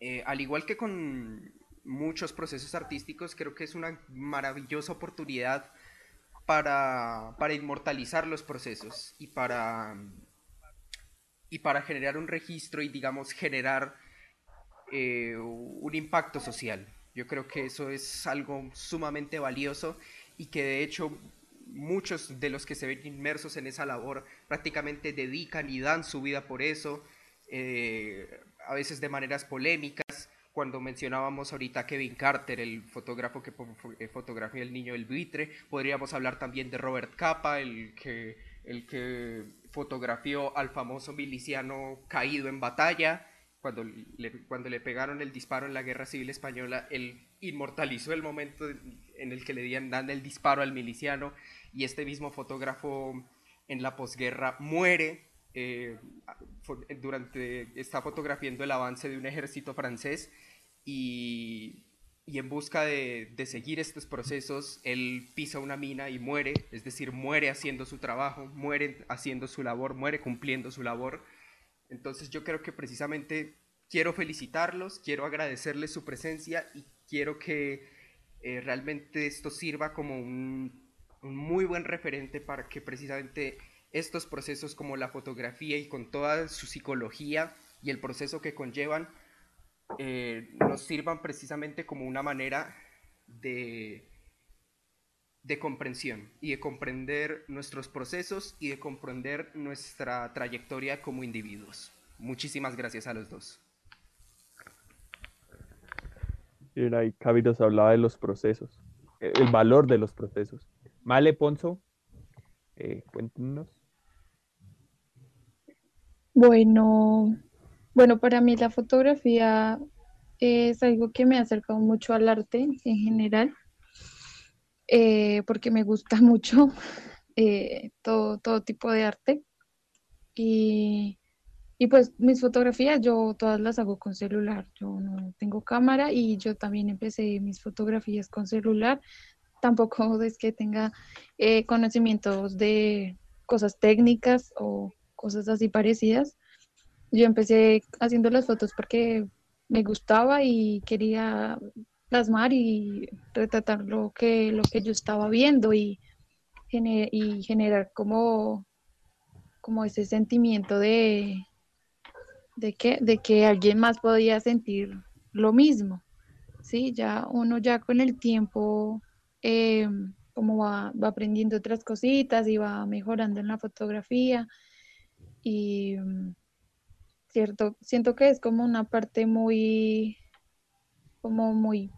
eh, al igual que con muchos procesos artísticos, creo que es una maravillosa oportunidad para, inmortalizar los procesos y para, y para generar un registro y, digamos, generar eh, un impacto social. Yo creo que eso es algo sumamente valioso y que de hecho muchos de los que se ven inmersos en esa labor prácticamente dedican y dan su vida por eso, eh, a veces de maneras polémicas, cuando mencionábamos ahorita a Kevin Carter, el fotógrafo que eh, fotografía el niño del buitre, podríamos hablar también de Robert Capa, el que, el que fotografió al famoso miliciano caído en batalla, cuando le, cuando le pegaron el disparo en la Guerra Civil Española, él inmortalizó el momento en el que le dan el disparo al miliciano y este mismo fotógrafo en la posguerra muere eh, durante, está fotografiando el avance de un ejército francés y, en busca de, seguir estos procesos, él pisa una mina y muere, es decir, muere haciendo su trabajo, muere haciendo su labor, muere cumpliendo su labor. Entonces yo creo que precisamente quiero felicitarlos, quiero agradecerles su presencia y quiero que eh, realmente esto sirva como un, un muy buen referente para que precisamente estos procesos como la fotografía y con toda su psicología y el proceso que conllevan eh, nos sirvan precisamente como una manera de, de comprensión y de comprender nuestros procesos y de comprender nuestra trayectoria como individuos. Muchísimas gracias a los dos. Bien, ahí Cavi hablaba de los procesos, el valor de los procesos. Male Ponzo, eh, cuéntenos. Bueno, bueno, para mí la fotografía es algo que me ha acercado mucho al arte en general, eh, porque me gusta mucho eh, todo, todo tipo de arte. Y, y, pues mis fotografías yo todas las hago con celular. Yo no tengo cámara y yo también empecé mis fotografías con celular. Tampoco es que tenga eh, conocimientos de cosas técnicas o cosas así parecidas. Yo empecé haciendo las fotos porque me gustaba y quería plasmar y retratar lo que, lo que yo estaba viendo y, y generar como, como ese sentimiento de, de, que, de que alguien más podía sentir lo mismo. Sí, ya uno ya con el tiempo eh, como va, va aprendiendo otras cositas y va mejorando en la fotografía y mm, cierto, siento que es como una parte muy, como muy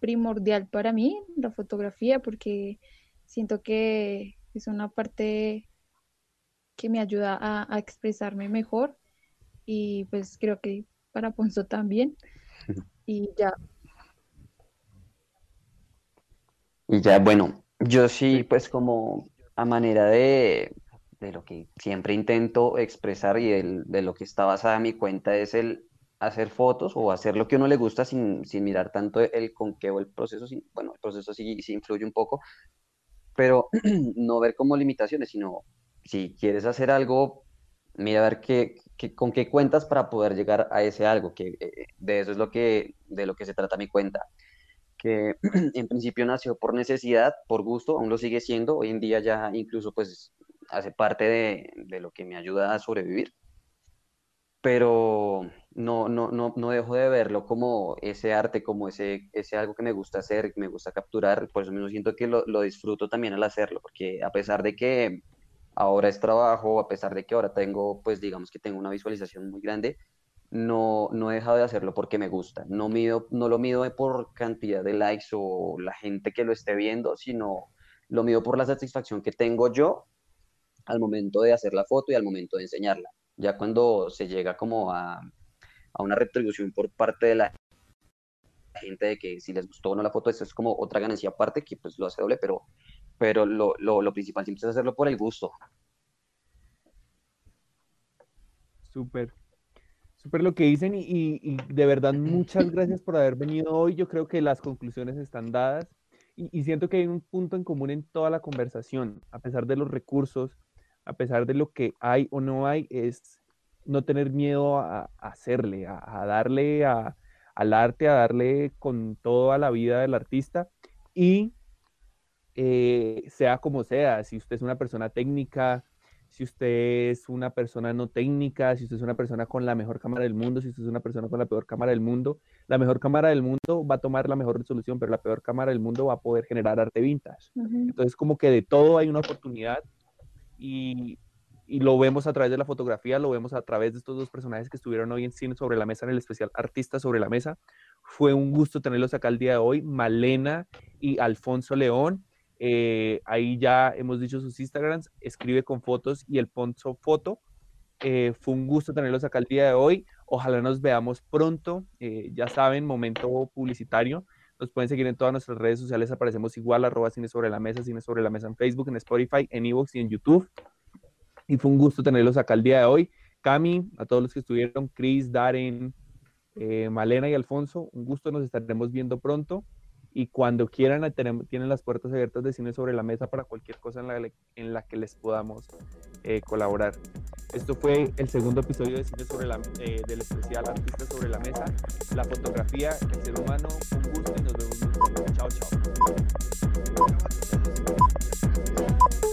primordial para mí, la fotografía, porque siento que es una parte que me ayuda a, expresarme mejor y pues creo que para Ponzo también. y ya. Y ya, bueno, yo sí, pues como a manera de, de lo que siempre intento expresar y de lo que está basada mi cuenta es el hacer fotos o hacer lo que uno le gusta sin, sin mirar tanto el con qué o el proceso. bueno, el proceso sí, sí influye un poco, pero no ver como limitaciones, sino si quieres hacer algo, mira a ver qué, qué- con qué cuentas para poder llegar a ese algo, que eh, de eso es lo que, de lo que se trata mi cuenta que en principio nació por necesidad, por gusto, aún lo sigue siendo, hoy en día ya incluso pues hace parte de, de lo que me ayuda a sobrevivir, pero no, no, no, no dejo de verlo como ese arte, como ese, ese algo que me gusta hacer, que me gusta capturar, por eso mismo siento que lo, lo disfruto también al hacerlo, porque a pesar de que ahora es trabajo, a pesar de que ahora tengo, pues digamos que tengo una visualización muy grande, no, no he dejado de hacerlo porque me gusta. No, mido, no lo mido por cantidad de likes o la gente que lo esté viendo, sino lo mido por la satisfacción que tengo yo al momento de hacer la foto y al momento de enseñarla. Ya cuando se llega como a, a una retribución por parte de la gente de que si les gustó o no la foto, eso es como otra ganancia aparte que pues lo hace doble, pero, pero lo, lo, lo principal siempre es hacerlo por el gusto. Súper. Súper lo que dicen y, y- y de verdad muchas gracias por haber venido hoy. Yo creo que las conclusiones están dadas y, y siento que hay un punto en común en toda la conversación, a pesar de los recursos, a pesar de lo que hay o no hay, es no tener miedo a, a hacerle, a, a darle a- al arte, a darle con todo a la vida del artista y eh, sea como sea, si usted es una persona técnica, si usted es una persona no técnica, si usted es una persona con la mejor cámara del mundo, si usted es una persona con la peor cámara del mundo, la mejor cámara del mundo va a tomar la mejor resolución, pero la peor cámara del mundo va a poder generar arte vintage. Ujú. Entonces, como que de todo hay una oportunidad y, lo vemos a través de la fotografía, lo vemos a través de estos dos personajes que estuvieron hoy en Cine sobre la Mesa, en el especial Artistas sobre la Mesa. Fue un gusto tenerlos acá el día de hoy, Malena y Alfonso León. Eh, ahí ya hemos dicho sus Instagrams, escribe con fotos y el Ponzo Foto. Eh, fue un gusto tenerlos acá el día de hoy. Ojalá nos veamos pronto. Eh, ya saben, momento publicitario. Nos pueden seguir en todas nuestras redes sociales. Aparecemos igual, arroba cine sobre la mesa, cine sobre la mesa en Facebook, en Spotify, en Evox y en YouTube. Y fue un gusto tenerlos acá el día de hoy. Cami, a todos los que estuvieron, Chris, Darren, eh, Malena y Alfonso, un gusto. Nos estaremos viendo pronto. Y cuando quieran, tenemos, tienen las puertas abiertas de cine sobre la mesa para cualquier cosa en la, en la que les podamos eh, colaborar. Esto fue el segundo episodio de Cine sobre la, eh, del especial Artistas sobre la Mesa. La fotografía, el ser humano, un gusto y nos vemos muy pronto. Chao. Chao.